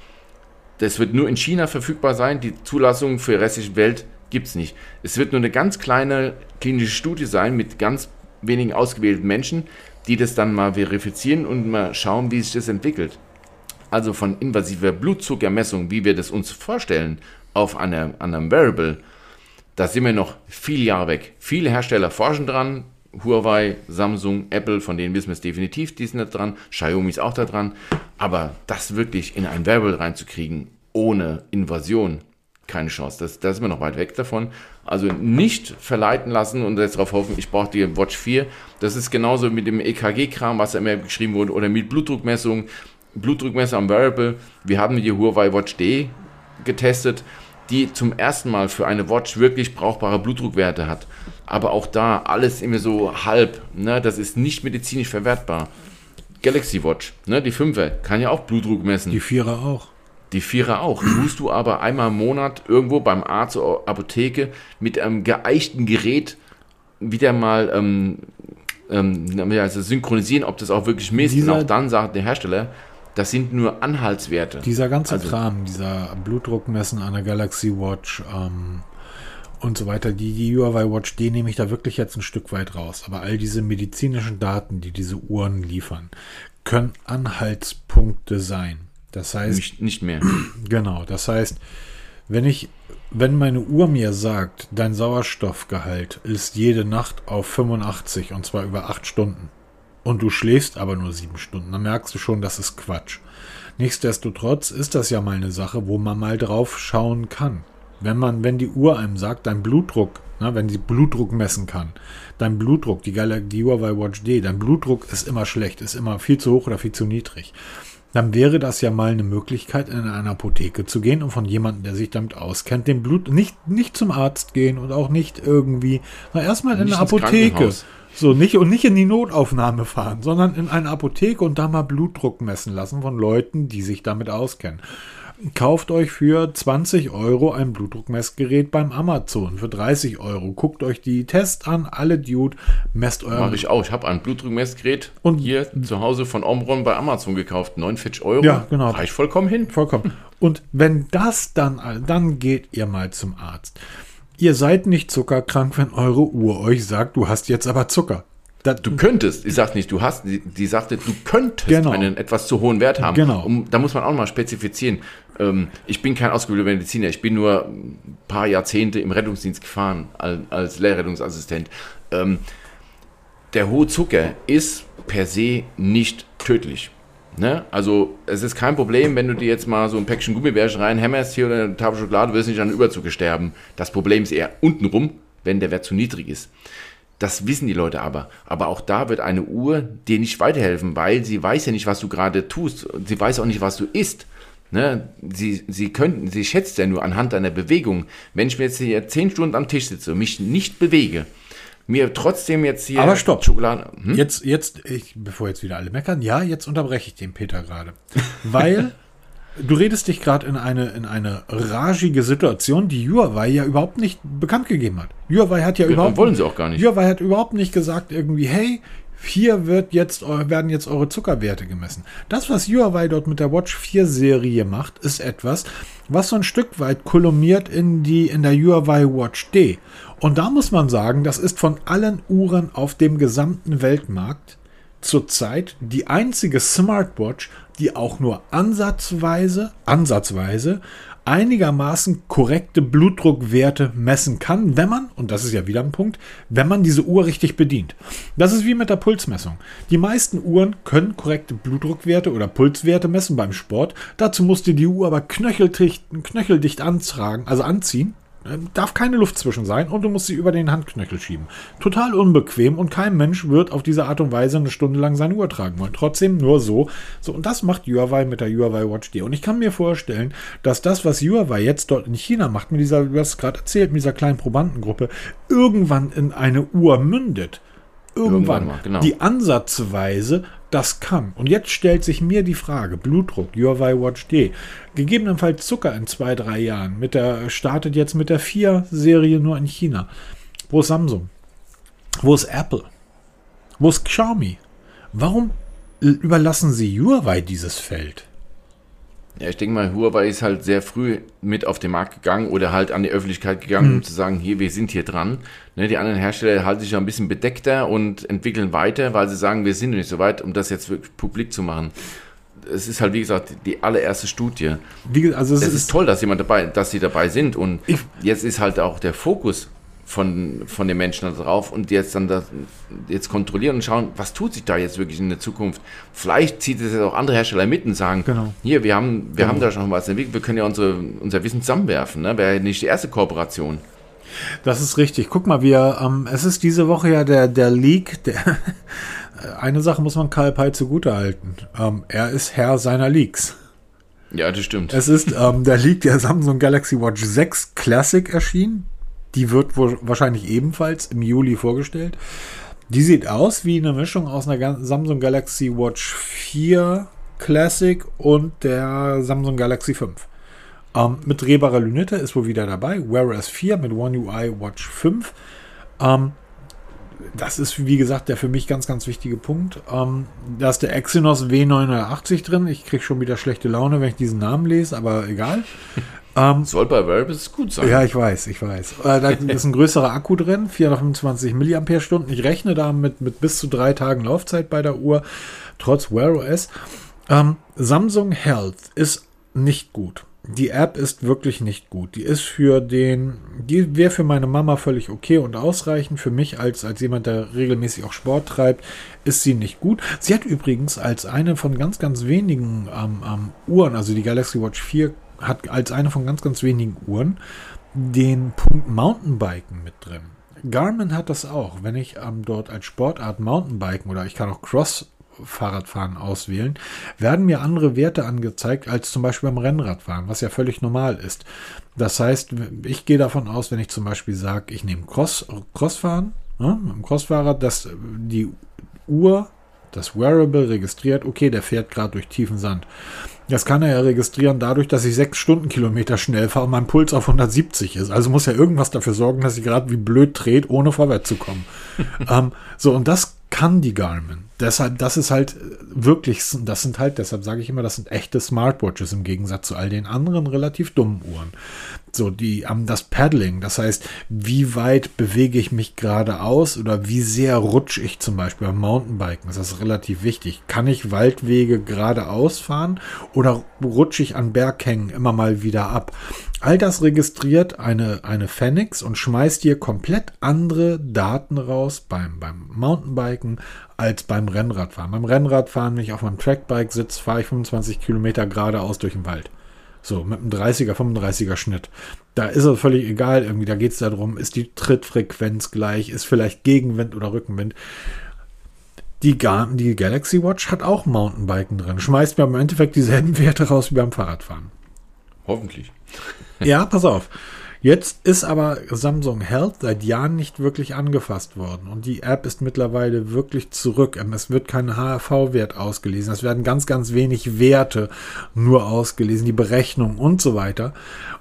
das wird nur in China verfügbar sein. Die Zulassung für die restliche Welt gibt es nicht. Es wird nur eine ganz kleine klinische Studie sein mit ganz wenigen ausgewählten Menschen, die das dann mal verifizieren und mal schauen, wie sich das entwickelt. Also von invasiver Blutzuckermessung, wie wir das uns vorstellen, auf einer, einem Wearable, da sind wir noch viele Jahre weg. Viele Hersteller forschen dran. Huawei, Samsung, Apple, von denen wissen wir es definitiv, die sind da dran. Xiaomi ist auch da dran. Aber das wirklich in ein Wearable reinzukriegen, ohne Invasion, keine Chance. Das, da sind wir noch weit weg davon. Also nicht verleiten lassen und jetzt darauf hoffen, ich brauche die Watch 4. Das ist genauso mit dem EKG-Kram, was da immer geschrieben wurde, oder mit Blutdruckmessung. Blutdruckmesser am Wearable. Wir haben die Huawei Watch D getestet. die zum ersten Mal für eine Watch wirklich brauchbare Blutdruckwerte hat. Aber auch da alles immer so halb. Ne? Das ist nicht medizinisch verwertbar. Galaxy Watch, ne? die 5er, kann ja auch Blutdruck messen. Die Vierer auch. Die Vierer auch. Tust du aber einmal im Monat irgendwo beim Arzt oder Apotheke mit einem geeichten Gerät wieder mal ähm, ähm, also synchronisieren, ob das auch wirklich misst. Dieser- und auch dann sagt der Hersteller, das sind nur Anhaltswerte. Dieser ganze Also- Kram, dieser Blutdruckmessen an der Galaxy Watch ähm, und so weiter, die, die Huawei Watch, die nehme ich da wirklich jetzt ein Stück weit raus. Aber all diese medizinischen Daten, die diese Uhren liefern, können Anhaltspunkte sein. Das heißt, nicht, nicht mehr. Genau, das heißt, wenn ich, wenn meine Uhr mir sagt, dein Sauerstoffgehalt ist jede Nacht auf 85 und zwar über 8 Stunden und du schläfst aber nur 7 Stunden, dann merkst du schon, das ist Quatsch. Nichtsdestotrotz ist das ja mal eine Sache, wo man mal drauf schauen kann. Wenn man, wenn die Uhr einem sagt, dein Blutdruck, na, wenn sie Blutdruck messen kann, dein Blutdruck, die, Gal die Huawei Watch D, dein Blutdruck ist immer schlecht, ist immer viel zu hoch oder viel zu niedrig dann wäre das ja mal eine Möglichkeit, in eine Apotheke zu gehen und von jemandem, der sich damit auskennt, den Blut nicht, nicht zum Arzt gehen und auch nicht irgendwie, na erstmal in eine Apotheke. So, nicht und nicht in die Notaufnahme fahren, sondern in eine Apotheke und da mal Blutdruck messen lassen von Leuten, die sich damit auskennen. Kauft euch für 20 Euro ein Blutdruckmessgerät beim Amazon für 30 Euro. Guckt euch die Tests an, alle Dude, messt euren Mache ich auch. Ich habe ein Blutdruckmessgerät Und- hier zu Hause von Omron bei Amazon gekauft. 49 Euro. Ja, genau. Reicht vollkommen hin. Vollkommen. Und wenn das dann, dann geht ihr mal zum Arzt. Ihr seid nicht zuckerkrank, wenn eure Uhr euch sagt, du hast jetzt aber Zucker. Das, Du könntest, ich sag nicht, du hast, die, die sagte, du könntest Genau. einen etwas zu hohen Wert haben. Genau. Um, da muss man auch mal spezifizieren. Ähm, ich bin kein ausgebildeter Mediziner, ich bin nur ein paar Jahrzehnte im Rettungsdienst gefahren als, als Lehrrettungsassistent. Ähm, der hohe Zucker ist per se nicht tödlich. Ne? Also es ist kein Problem, wenn du dir jetzt mal so ein Päckchen Gummibärchen reinhämmerst hier oder eine Tafel Schokolade, wirst du nicht an Überzucker sterben. Das Problem ist eher untenrum, wenn der Wert zu niedrig ist. Das wissen die Leute aber. Aber auch da wird eine Uhr dir nicht weiterhelfen, weil sie weiß ja nicht, was du gerade tust. Sie weiß auch nicht, was du isst. Ne? Sie, sie, könnten, sie schätzt ja nur anhand deiner Bewegung. Wenn ich mir jetzt hier zehn Stunden am Tisch sitze und mich nicht bewege, mir trotzdem jetzt hier Aber stopp. Schokolade. Hm? Jetzt, jetzt, ich, bevor jetzt wieder alle meckern, ja, jetzt unterbreche ich den Peter gerade. Weil du redest dich gerade in eine, in eine ragige Situation, die Huawei ja überhaupt nicht bekannt gegeben hat. Huawei hat ja überhaupt. wollen sie auch gar nicht. Huawei hat überhaupt nicht gesagt, irgendwie, hey, hier wird jetzt, werden jetzt eure Zuckerwerte gemessen. Das, was Huawei dort mit der Watch 4 Serie macht, ist etwas, was so ein Stück weit kolumniert in die, in der Huawei Watch D. Und da muss man sagen, das ist von allen Uhren auf dem gesamten Weltmarkt zurzeit die einzige Smartwatch, die auch nur ansatzweise, ansatzweise einigermaßen korrekte Blutdruckwerte messen kann, wenn man, und das ist ja wieder ein Punkt, wenn man diese Uhr richtig bedient. Das ist wie mit der Pulsmessung. Die meisten Uhren können korrekte Blutdruckwerte oder Pulswerte messen beim Sport. Dazu musst du die Uhr aber knöcheldicht, knöcheldicht antragen, also anziehen. Darf keine Luft zwischen sein und du musst sie über den Handknöchel schieben. Total unbequem und kein Mensch wird auf diese Art und Weise eine Stunde lang seine Uhr tragen wollen. Trotzdem nur so. So, und das macht Huawei mit der Huawei Watch D. Und ich kann mir vorstellen, dass das, was Huawei jetzt dort in China macht, mit dieser, du hast es gerade erzählt, mit dieser kleinen Probandengruppe, irgendwann in eine Uhr mündet. Irgendwann, Irgendwann mal, genau. die ansatzweise das kann. Und jetzt stellt sich mir die Frage, Blutdruck, Huawei Watch D, gegebenenfalls Zucker in zwei, drei Jahren, mit der, startet jetzt mit der 4-Serie nur in China. Wo ist Samsung? Wo ist Apple? Wo ist Xiaomi? Warum äh, überlassen sie Huawei dieses Feld? Ja, ich denke mal, Huawei ist halt sehr früh mit auf den Markt gegangen oder halt an die Öffentlichkeit gegangen, um zu sagen, hier, wir sind hier dran. Ne, die anderen Hersteller halten sich ja ein bisschen bedeckter und entwickeln weiter, weil sie sagen, wir sind noch nicht so weit, um das jetzt wirklich publik zu machen. Es ist halt, wie gesagt, die allererste Studie. Wie, also es, Es ist, ist toll, dass jemand dabei, dass sie dabei sind und Ich- jetzt ist halt auch der Fokus von, von den Menschen da drauf und jetzt dann das, jetzt kontrollieren und schauen, was tut sich da jetzt wirklich in der Zukunft. Vielleicht zieht es jetzt auch andere Hersteller mit und sagen, Genau. hier, wir haben, wir haben da schon was entwickelt, wir können ja unsere, unser Wissen zusammenwerfen. Ne? Wäre ja nicht die erste Kooperation. Das ist richtig. Guck mal, wir, ähm, es ist diese Woche ja der, der Leak. Der, eine Sache muss man Karl Pei zugute halten. Ähm, er ist Herr seiner Leaks. Ja, das stimmt. Es ist, ähm, da liegt der Samsung Galaxy Watch 6 Classic erschienen. Die wird wohl wahrscheinlich ebenfalls im Juli vorgestellt. Die sieht aus wie eine Mischung aus einer Samsung Galaxy Watch 4 Classic und der Samsung Galaxy 5. Ähm, mit drehbarer Lünette ist wohl wieder dabei. Wear OS 4 mit One UI Watch 5. Ähm, das ist, wie gesagt, der für mich ganz, ganz wichtige Punkt. Ähm, da ist der Exynos W980 drin. Ich kriege schon wieder schlechte Laune, wenn ich diesen Namen lese, aber egal. Ähm, Soll bei Wearables gut sein. Ja, ich weiß, ich weiß. Äh, da ist ein größerer Akku drin, 425 mAh. Ich rechne da mit, mit bis zu drei Tagen Laufzeit bei der Uhr, trotz Wear OS. Ähm, Samsung Health ist nicht gut die App ist wirklich nicht gut. Die ist für den, die wäre für meine Mama völlig okay und ausreichend. Für mich als, als jemand, der regelmäßig auch Sport treibt, ist sie nicht gut. Sie hat übrigens als eine von ganz, ganz wenigen ähm, ähm, Uhren, also die Galaxy Watch 4 hat als eine von ganz, ganz wenigen Uhren den Punkt Mountainbiken mit drin. Garmin hat das auch. Wenn ich ähm, dort als Sportart Mountainbiken oder ich kann auch Cross Fahrradfahren auswählen, werden mir andere Werte angezeigt als zum Beispiel beim Rennradfahren, was ja völlig normal ist. Das heißt, ich gehe davon aus, wenn ich zum Beispiel sage, ich nehme Cross, Crossfahren, ne, mit dem Crossfahrrad, dass die Uhr, das Wearable registriert, okay, der fährt gerade durch tiefen Sand. Das kann er ja registrieren dadurch, dass ich sechs Stundenkilometer schnell fahre und mein Puls auf 170 ist. Also muss ja irgendwas dafür sorgen, dass ich gerade wie blöd dreht, ohne vorwärts zu kommen. ähm, so, und das kann die Garmin deshalb, das ist halt wirklich, das sind halt, deshalb sage ich immer, das sind echte Smartwatches im Gegensatz zu all den anderen relativ dummen Uhren. So, die, ähm, das Paddling, das heißt, wie weit bewege ich mich geradeaus oder wie sehr rutsche ich zum Beispiel beim Mountainbiken, das ist relativ wichtig. Kann ich Waldwege geradeaus fahren oder rutsche ich an Berghängen immer mal wieder ab? All das registriert eine, eine Phoenix und schmeißt dir komplett andere Daten raus beim, beim Mountainbiken als beim Rennradfahren. Beim Rennradfahren, wenn ich auf meinem Trackbike sitze, fahre ich 25 Kilometer geradeaus durch den Wald. So, mit einem 30er, 35er Schnitt. Da ist es völlig egal, irgendwie, da geht es darum, ist die Trittfrequenz gleich, ist vielleicht Gegenwind oder Rückenwind. Die, die Galaxy Watch hat auch Mountainbiken drin. Schmeißt mir im Endeffekt dieselben Werte raus wie beim Fahrradfahren. Hoffentlich. Ja, pass auf. Jetzt ist aber Samsung Health seit Jahren nicht wirklich angefasst worden und die App ist mittlerweile wirklich zurück. Ähm, es wird kein HRV-Wert ausgelesen. Es werden ganz, ganz wenig Werte nur ausgelesen, die Berechnung und so weiter.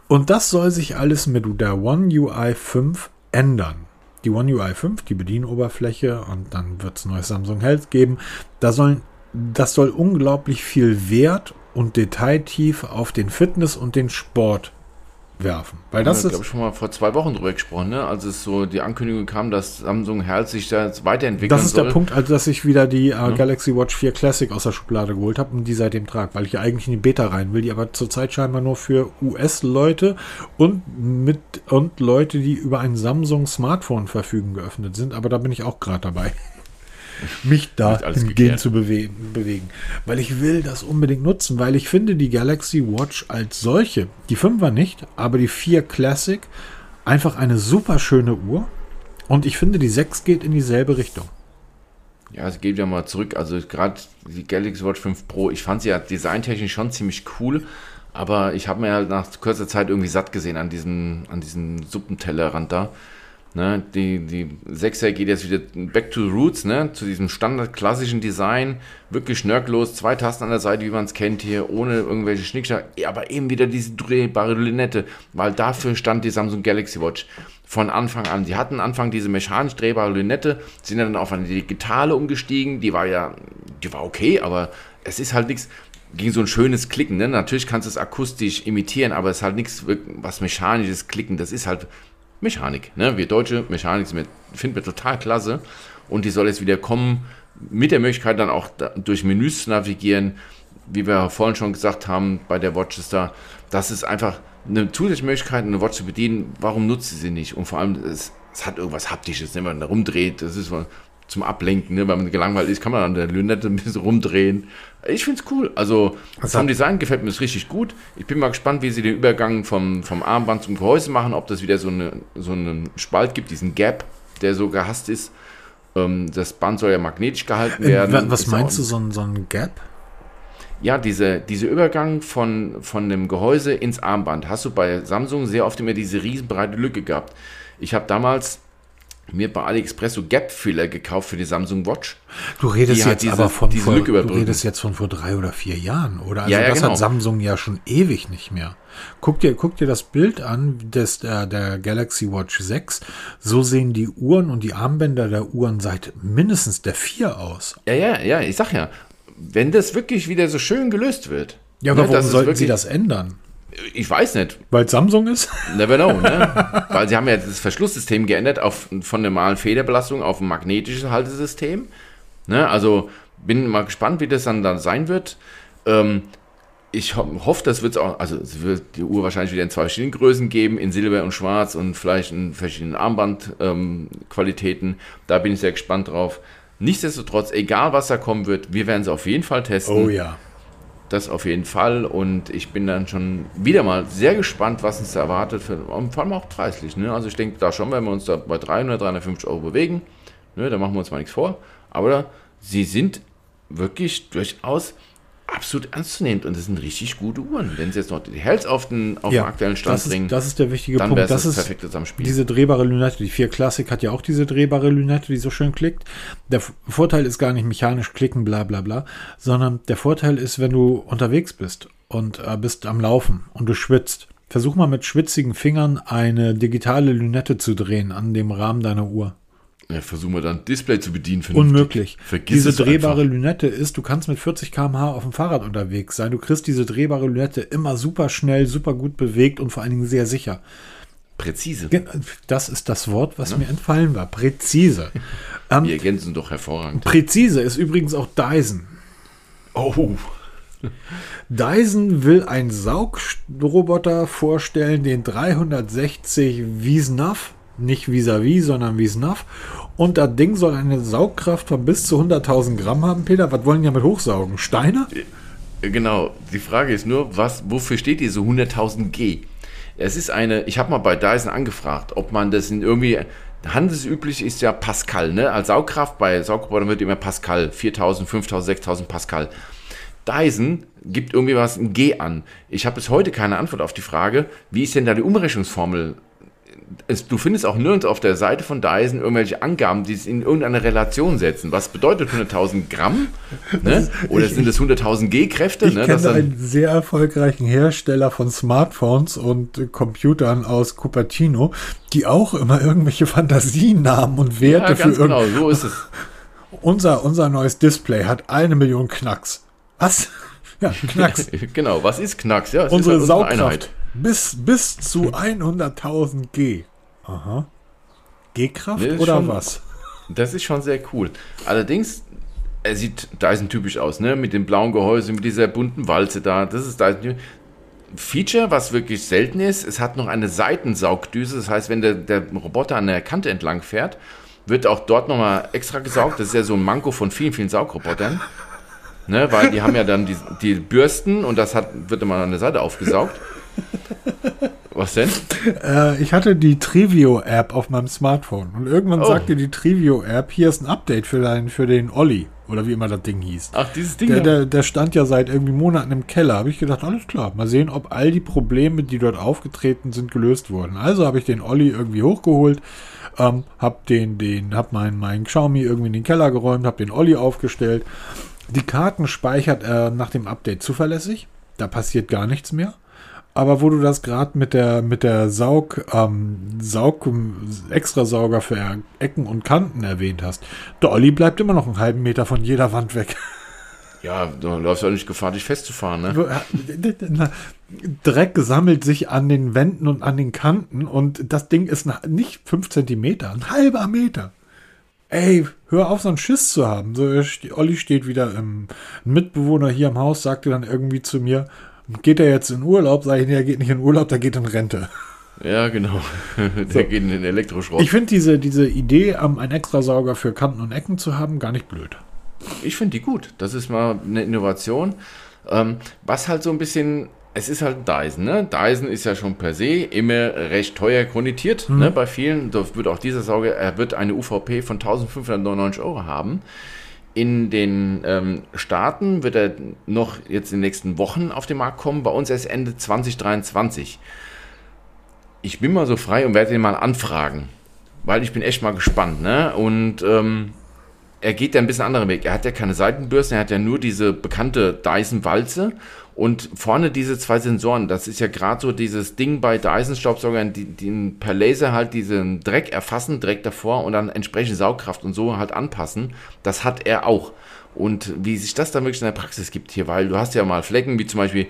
Und das soll sich alles mit der One UI 5 ändern. Die One UI 5, die Bedienoberfläche und dann wird es neues Samsung Health geben. Da sollen, das soll unglaublich viel Wert und Detailtief auf den Fitness- und den Sport werfen. Weil das ja, ist. glaube ich, schon mal vor zwei Wochen drüber gesprochen, ne? als es so die Ankündigung kam, dass Samsung Health sich da jetzt weiterentwickelt. Das ist soll. der Punkt, also dass ich wieder die äh, ja. Galaxy Watch 4 Classic aus der Schublade geholt habe und die seitdem trage, weil ich ja eigentlich in die Beta rein will, die aber zurzeit scheinbar nur für US-Leute und mit und Leute, die über ein Samsung Smartphone verfügen, geöffnet sind. Aber da bin ich auch gerade dabei mich da hingehen zu bewe bewegen. Weil ich will das unbedingt nutzen, weil ich finde die Galaxy Watch als solche, die 5er nicht, aber die 4 Classic, einfach eine super schöne Uhr. Und ich finde, die 6 geht in dieselbe Richtung. Ja, es geht ja mal zurück. Also gerade die Galaxy Watch 5 Pro, ich fand sie ja designtechnisch schon ziemlich cool. Aber ich habe mir halt nach kurzer Zeit irgendwie satt gesehen an diesem, an diesem Suppentellerrand da. Ne, die, die 6er geht jetzt wieder back to the roots, ne, zu diesem standardklassischen Design, wirklich schnörkellos, zwei Tasten an der Seite, wie man es kennt hier, ohne irgendwelche Schnickschnack, aber eben wieder diese drehbare Lünette, weil dafür stand die Samsung Galaxy Watch von Anfang an. Sie hatten Anfang diese mechanisch drehbare Lünette, sind dann auf eine digitale umgestiegen, die war ja, die war okay, aber es ist halt nichts, gegen so ein schönes Klicken, ne? Natürlich kannst du es akustisch imitieren, aber es ist halt nichts, was mechanisches Klicken, das ist halt Mechanik. Ne? Wir deutsche Mechanik finden wir total klasse und die soll jetzt wieder kommen mit der Möglichkeit dann auch durch Menüs zu navigieren, wie wir vorhin schon gesagt haben bei der Watchester. Das ist einfach eine zusätzliche Möglichkeit, eine Watch zu bedienen. Warum nutzt sie sie nicht? Und vor allem, es, es hat irgendwas Haptisches, wenn man da rumdreht. Das ist zum Ablenken, ne? wenn man gelangweilt ist, kann man an der Lünette ein bisschen rumdrehen. Ich finde es cool. Also Was vom Design gefällt mir das richtig gut. Ich bin mal gespannt, wie sie den Übergang vom, vom Armband zum Gehäuse machen, ob das wieder so, eine, so einen Spalt gibt, diesen Gap, der so gehasst ist. Ähm, das Band soll ja magnetisch gehalten äh, werden. Was ist meinst du, so ein, so ein Gap? ja, diese, dieser Übergang von, von dem Gehäuse ins Armband hast du bei Samsung sehr oft immer diese riesenbreite Lücke gehabt. Ich habe damals mir bei AliExpress so Gap-Filler gekauft für die Samsung Watch. Du redest jetzt diese- aber von vor, du redest jetzt von vor drei oder vier Jahren, oder? Also Ja, ja, das genau. hat Samsung ja schon ewig nicht mehr. Guck dir, guck dir das Bild an des, der, der Galaxy Watch 6. So sehen die Uhren und die Armbänder der Uhren seit mindestens der 4 aus. Ja, ja, ja, ich sag ja, wenn das wirklich wieder so schön gelöst wird. Ja, aber ne, warum sollten sie das ändern? Ich weiß nicht. Weil es Samsung ist? Never know, ne? Weil sie haben ja das Verschlusssystem geändert auf, von normalen Federbelastung auf ein magnetisches Haltesystem. Ne? Also bin mal gespannt, wie das dann, dann sein wird. Ähm, ich ho hoffe, das wird auch, also es wird die Uhr wahrscheinlich wieder in zwei verschiedenen Größen geben, in Silber und Schwarz und vielleicht in verschiedenen Armbandqualitäten. Ähm, da bin ich sehr gespannt drauf. Nichtsdestotrotz, egal was da kommen wird, wir werden es auf jeden Fall testen. Oh ja. Das auf jeden Fall. Und ich bin dann schon wieder mal sehr gespannt, was uns da erwartet. Für, vor allem auch preislich. Ne? Also ich denke da schon, wenn wir uns da bei 300, 350 Euro bewegen, ne, da machen wir uns mal nichts vor. Aber sie sind wirklich durchaus absolut ernstzunehmend und das sind richtig gute Uhren. Wenn sie jetzt noch die Hells auf den, auf den aktuellen Stand das bringen, ist, das ist der wichtige dann Punkt. Das das ist perfekte Zusammenspiel. diese drehbare Lünette. Die 4 Classic hat ja auch diese drehbare Lünette, die so schön klickt. Der Vorteil ist gar nicht mechanisch klicken, bla bla bla, sondern der Vorteil ist, wenn du unterwegs bist und äh, bist am Laufen und du schwitzt. Versuch mal mit schwitzigen Fingern eine digitale Lünette zu drehen an dem Rahmen deiner Uhr. Ja, versuchen wir dann Display zu bedienen. vernünftig. Unmöglich. Vergiss diese es drehbare einfach. Lünette ist, du kannst mit 40 km/h auf dem Fahrrad unterwegs sein. Du kriegst diese drehbare Lünette immer super schnell, super gut bewegt und vor allen Dingen sehr sicher. Präzise. Das ist das Wort, was mir entfallen war. Präzise. ähm, Die ergänzen doch hervorragend. präzise ist übrigens auch Dyson. Oh. Dyson will einen Saugroboter vorstellen, den 360 Wiesnav, nicht vis-à-vis, sondern Wiesnav. Und das Ding soll eine Saugkraft von bis zu 100.000 Gramm haben, Peter. Was wollen die damit hochsaugen? Steine? Genau, die Frage ist nur, was, wofür steht diese 100.000 G? Es ist eine, ich habe mal bei Dyson angefragt, ob man das in irgendwie, handelsüblich ist ja Pascal, ne? Als Saugkraft bei Saugrobotern wird immer Pascal, 4.000, 5.000, 6.000 Pascal. Dyson gibt irgendwie was ein G an. Ich habe bis heute keine Antwort auf die Frage, wie ist denn da die Umrechnungsformel? Es, du findest auch nirgends auf der Seite von Dyson irgendwelche Angaben, die es in irgendeine Relation setzen. Was bedeutet 100.000 Gramm? Ne? Oder sind es 100.000 G-Kräfte? Ich Ne? kenne dann- einen sehr erfolgreichen Hersteller von Smartphones und äh, Computern aus Cupertino, die auch immer irgendwelche Fantasienamen und Werte ja, ganz für genau, so ist es. unser, unser neues Display hat eine Million Knacks. Was? Ja, Knacks. genau, was ist Knacks? Ja, es Unsere ist halt unsere Saugkraft bis, bis zu 100.000 G. Aha. G-Kraft oder schon- was? Das ist schon sehr cool. Allerdings, er sieht Dyson typisch aus, ne? Mit dem blauen Gehäuse, mit dieser bunten Walze da. Das ist Dyson. Feature, was wirklich selten ist, es hat noch eine Seitensaugdüse. Das heißt, wenn der, der Roboter an der Kante entlang fährt, wird auch dort nochmal extra gesaugt. Das ist ja so ein Manko von vielen, vielen Saugrobotern. Ne, weil die haben ja dann die, die Bürsten und das hat, wird immer an der Seite aufgesaugt. Was denn? Äh, ich hatte die Trivio-App auf meinem Smartphone und irgendwann Oh. sagte die Trivio-App, hier ist ein Update für, dein, für den Olli oder wie immer das Ding hieß. Ach, dieses Ding. Der, der, der stand ja seit irgendwie Monaten im Keller. Habe ich gedacht, alles klar, mal sehen, ob all die Probleme, die dort aufgetreten sind, gelöst wurden. Also habe ich den Olli irgendwie hochgeholt, ähm, habe den, den, hab meinen mein Xiaomi irgendwie in den Keller geräumt, habe den Olli aufgestellt. Die Karten speichert er nach dem Update zuverlässig. Da passiert gar nichts mehr. Aber wo du das gerade mit der mit der Saug ähm, Saug Extrasauger für Ecken und Kanten erwähnt hast, der Olli bleibt immer noch einen halben Meter von jeder Wand weg. ja, du läufst ja nicht Gefahr, dich festzufahren, ne? Dreck sammelt sich an den Wänden und an den Kanten und das Ding ist nicht 5 Zentimeter, ein halber Meter. Ey, hör auf, so einen Schiss zu haben. So, Olli steht wieder im ein Mitbewohner hier im Haus, sagte dann irgendwie zu mir, geht er jetzt in Urlaub? Sag ich, nee, er geht nicht in Urlaub, der geht in Rente. Ja, genau. Der geht in den Elektroschrott. Ich finde diese, diese Idee, ähm, einen Extrasauger für Kanten und Ecken zu haben, gar nicht blöd. Ich finde die gut. Das ist mal eine Innovation. Ähm, was halt so ein bisschen, es ist halt Dyson, ne? Dyson ist ja schon per se immer recht teuer konditiert, Mhm. ne? Bei vielen, da wird auch dieser Sauger, er wird eine UVP von 1599 Euro haben. In den ähm, Staaten wird er noch jetzt in den nächsten Wochen auf den Markt kommen, bei uns erst Ende 2023. Ich bin mal so frei und werde ihn mal anfragen, weil ich bin echt mal gespannt. Ne? Und ähm, er geht ja ein bisschen anderen Weg. Er hat ja keine Seitenbürsten, er hat ja nur diese bekannte Dyson-Walze und vorne diese zwei Sensoren. Das ist ja gerade so dieses Ding bei Dyson-Staubsaugern, die, die per Laser halt diesen Dreck erfassen, direkt davor und dann entsprechend Saugkraft und so halt anpassen. Das hat er auch. Und wie sich das dann wirklich in der Praxis gibt hier, weil du hast ja mal Flecken, wie zum Beispiel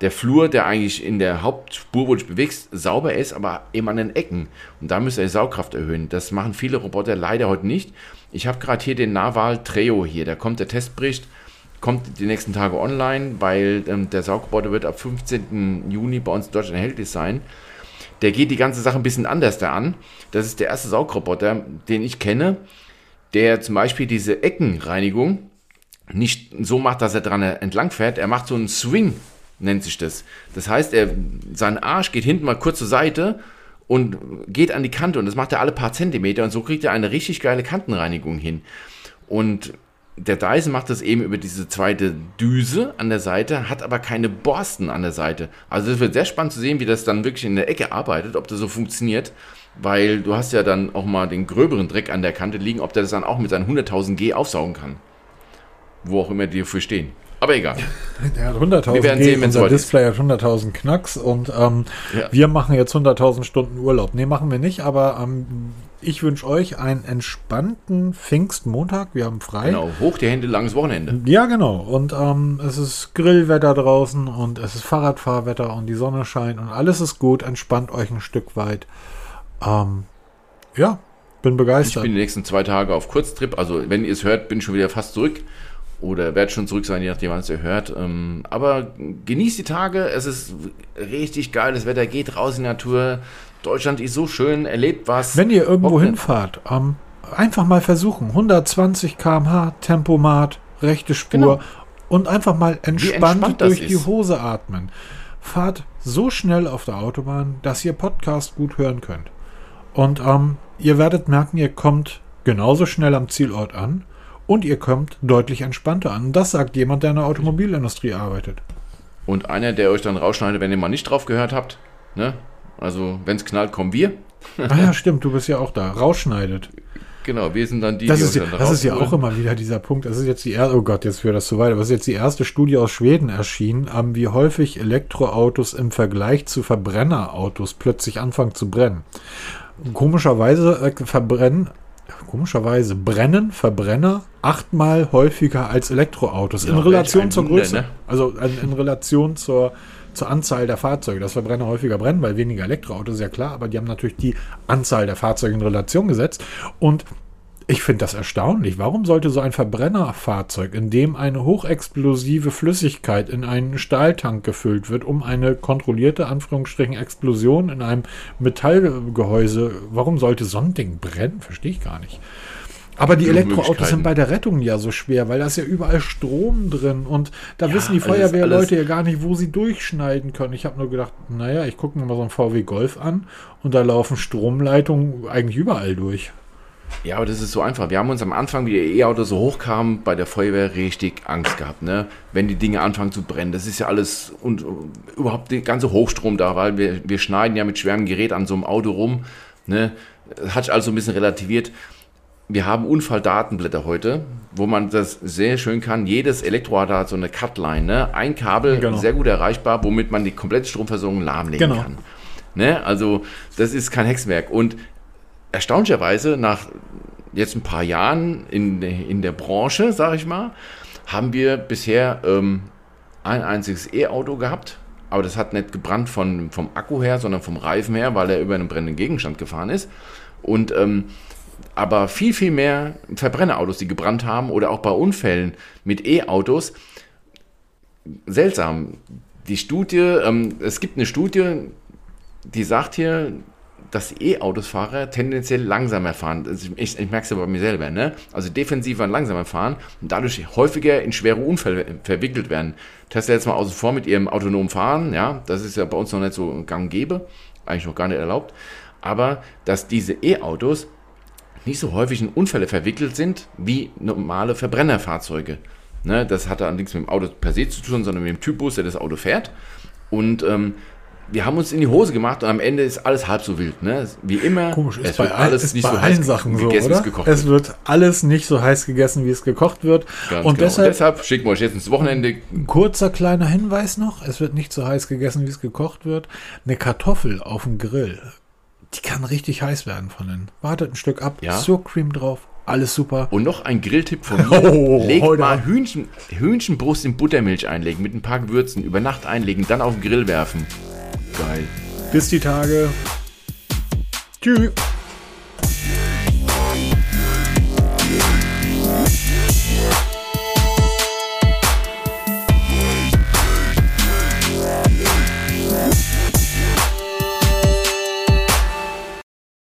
der Flur, der eigentlich in der Hauptspur, wo du dich bewegst, sauber ist, aber eben an den Ecken. Und da müsste er die Saugkraft erhöhen. Das machen viele Roboter leider heute nicht. Ich habe gerade hier den Naval Treo hier, da kommt der Testbericht, kommt die nächsten Tage online, weil ähm, der Saugroboter wird ab 15. Juni bei uns in Deutschland erhältlich sein. Der geht die ganze Sache ein bisschen anders da an. Das ist der erste Saugroboter, den ich kenne, der zum Beispiel diese Eckenreinigung nicht so macht, dass er dran entlang fährt. Er macht so einen Swing, nennt sich das. Das heißt, er, sein Arsch geht hinten mal kurz zur Seite und geht an die Kante und das macht er alle paar Zentimeter und so kriegt er eine richtig geile Kantenreinigung hin. Und der Dyson macht das eben über diese zweite Düse an der Seite, hat aber keine Borsten an der Seite. Also es wird sehr spannend zu sehen, wie das dann wirklich in der Ecke arbeitet, ob das so funktioniert, weil du hast ja dann auch mal den gröberen Dreck an der Kante liegen, ob der das dann auch mit seinen 100.000 G aufsaugen kann. Wo auch immer die dafür stehen. Aber egal. Der hat 100.000 Wir werden sehen, wenn es unser. Display hat 100.000 Knacks und ähm, Ja. wir machen jetzt 100.000 Stunden Urlaub. Nee, machen wir nicht, aber ähm, ich wünsche euch einen entspannten Pfingstmontag. Wir haben frei. Genau, hoch die Hände, langes Wochenende. Ja, genau. Und ähm, es ist Grillwetter draußen und es ist Fahrradfahrwetter und die Sonne scheint und alles ist gut. Entspannt euch ein Stück weit. Ähm, ja, bin Ich begeistert. bin die nächsten zwei Tage auf Kurztrip. Also, wenn ihr es hört, bin ich schon wieder fast zurück. Oder werde schon zurück sein, je nachdem, wann es ihr hört. Ähm, aber genießt die Tage. Es ist richtig geil. Das Wetter geht raus in die Natur. Deutschland ist so schön. Erlebt was. Wenn ihr irgendwo Wochenende- hinfahrt, ähm, einfach mal versuchen. 120 km/h, Tempomat, rechte Spur Genau. und einfach mal entspannt, entspannt durch die ist. Hose atmen. Fahrt so schnell auf der Autobahn, dass ihr Podcast gut hören könnt. Und ähm, ihr werdet merken, ihr kommt genauso schnell am Zielort an und ihr kommt deutlich entspannter an. Das sagt jemand, der in der Automobilindustrie arbeitet. Und einer, der euch dann rausschneidet, wenn ihr mal nicht drauf gehört habt. Ne? Also, wenn es knallt, kommen wir. Ah ja, stimmt, du bist ja auch da. Rausschneidet. Genau, wir sind dann die, Das die ist, ja, das ist ja auch immer wieder dieser Punkt. Das ist jetzt die erste, oh Gott, jetzt führt das zu weit, aber es ist jetzt die erste Studie aus Schweden erschienen, ähm, wie häufig Elektroautos im Vergleich zu Verbrennerautos plötzlich anfangen zu brennen. Komischerweise äh, verbrennen, komischerweise brennen Verbrenner achtmal häufiger als Elektroautos in Ja, Relation welch ein zur Größe. ne? Also in, in Relation zur, zur Anzahl der Fahrzeuge. Dass Verbrenner häufiger brennen, weil weniger Elektroautos, ist ja klar, aber die haben natürlich die Anzahl der Fahrzeuge in Relation gesetzt. Und ich finde das erstaunlich. Warum sollte so ein Verbrennerfahrzeug, in dem eine hochexplosive Flüssigkeit in einen Stahltank gefüllt wird, um eine kontrollierte Anführungsstrichen Explosion in einem Metallgehäuse, warum sollte so ein Ding brennen? Verstehe ich gar nicht. Aber die Elektroautos sind bei der Rettung ja so schwer, weil da ist ja überall Strom drin und da Ja, wissen die Feuerwehrleute ja gar nicht, wo sie durchschneiden können. Ich habe nur gedacht, naja, ich gucke mir mal so einen VW Golf an und da laufen Stromleitungen eigentlich überall durch. Ja, aber das ist so einfach. Wir haben uns am Anfang, wie die E-Autos so hochkamen, bei der Feuerwehr richtig Angst gehabt, ne? Wenn die Dinge anfangen zu brennen. Das ist ja alles und äh, überhaupt der ganze Hochstrom da, weil wir, wir schneiden ja mit schwerem Gerät an so einem Auto rum, ne? Das hat sich also ein bisschen relativiert. Wir haben Unfalldatenblätter heute, wo man das sehr schön kann. Jedes Elektroauto hat so eine Cutline, ne? Ein Kabel, Genau. sehr gut erreichbar, womit man die komplette Stromversorgung lahmlegen Genau. kann. Ne? Also, das ist kein Hexenwerk. Und erstaunlicherweise, nach jetzt ein paar Jahren in, in der Branche, sage ich mal, haben wir bisher ähm, ein einziges E-Auto gehabt. Aber das hat nicht gebrannt von, vom Akku her, sondern vom Reifen her, weil er über einen brennenden Gegenstand gefahren ist. Und ähm, aber viel, viel mehr Verbrennerautos, die gebrannt haben oder auch bei Unfällen mit E-Autos. Seltsam. Die Studie, ähm, es gibt eine Studie, die sagt hier, dass E-Autos-Fahrer tendenziell langsamer fahren. Also ich, ich merke es ja bei mir selber, ne? Also defensiver und langsamer fahren und dadurch häufiger in schwere Unfälle verwickelt werden. Tesla jetzt mal außen vor mit ihrem autonomen Fahren, ja, das ist ja bei uns noch nicht so gang und gäbe, eigentlich noch gar nicht erlaubt. Aber dass diese E-Autos nicht so häufig in Unfälle verwickelt sind wie normale Verbrennerfahrzeuge. Ne, das hat da nichts mit dem Auto per se zu tun, sondern mit dem Typus, der das Auto fährt. Und ähm, wir haben uns in die Hose gemacht und am Ende ist alles halb so wild. Ne? Wie immer, Komisch, es wird all, alles ist nicht bei so allen heiß Sachen so, gegessen, wie oder? es gekocht es wird. wird alles nicht so heiß gegessen, wie es gekocht wird. Ganz und genau. deshalb und deshalb schicken wir euch jetzt ins Wochenende. ein kurzer kleiner Hinweis noch. Es wird nicht so heiß gegessen, wie es gekocht wird. Eine Kartoffel auf dem Grill, die kann richtig heiß werden von innen. Wartet ein Stück ab, Ja. Cream drauf, alles super. Und noch ein Grilltipp von mir. Oh, Legt heute mal. Hühnchen, Hühnchenbrust in Buttermilch einlegen, mit ein paar Gewürzen, über Nacht einlegen, dann auf den Grill werfen. Geil. Bis die Tage. Tschüss.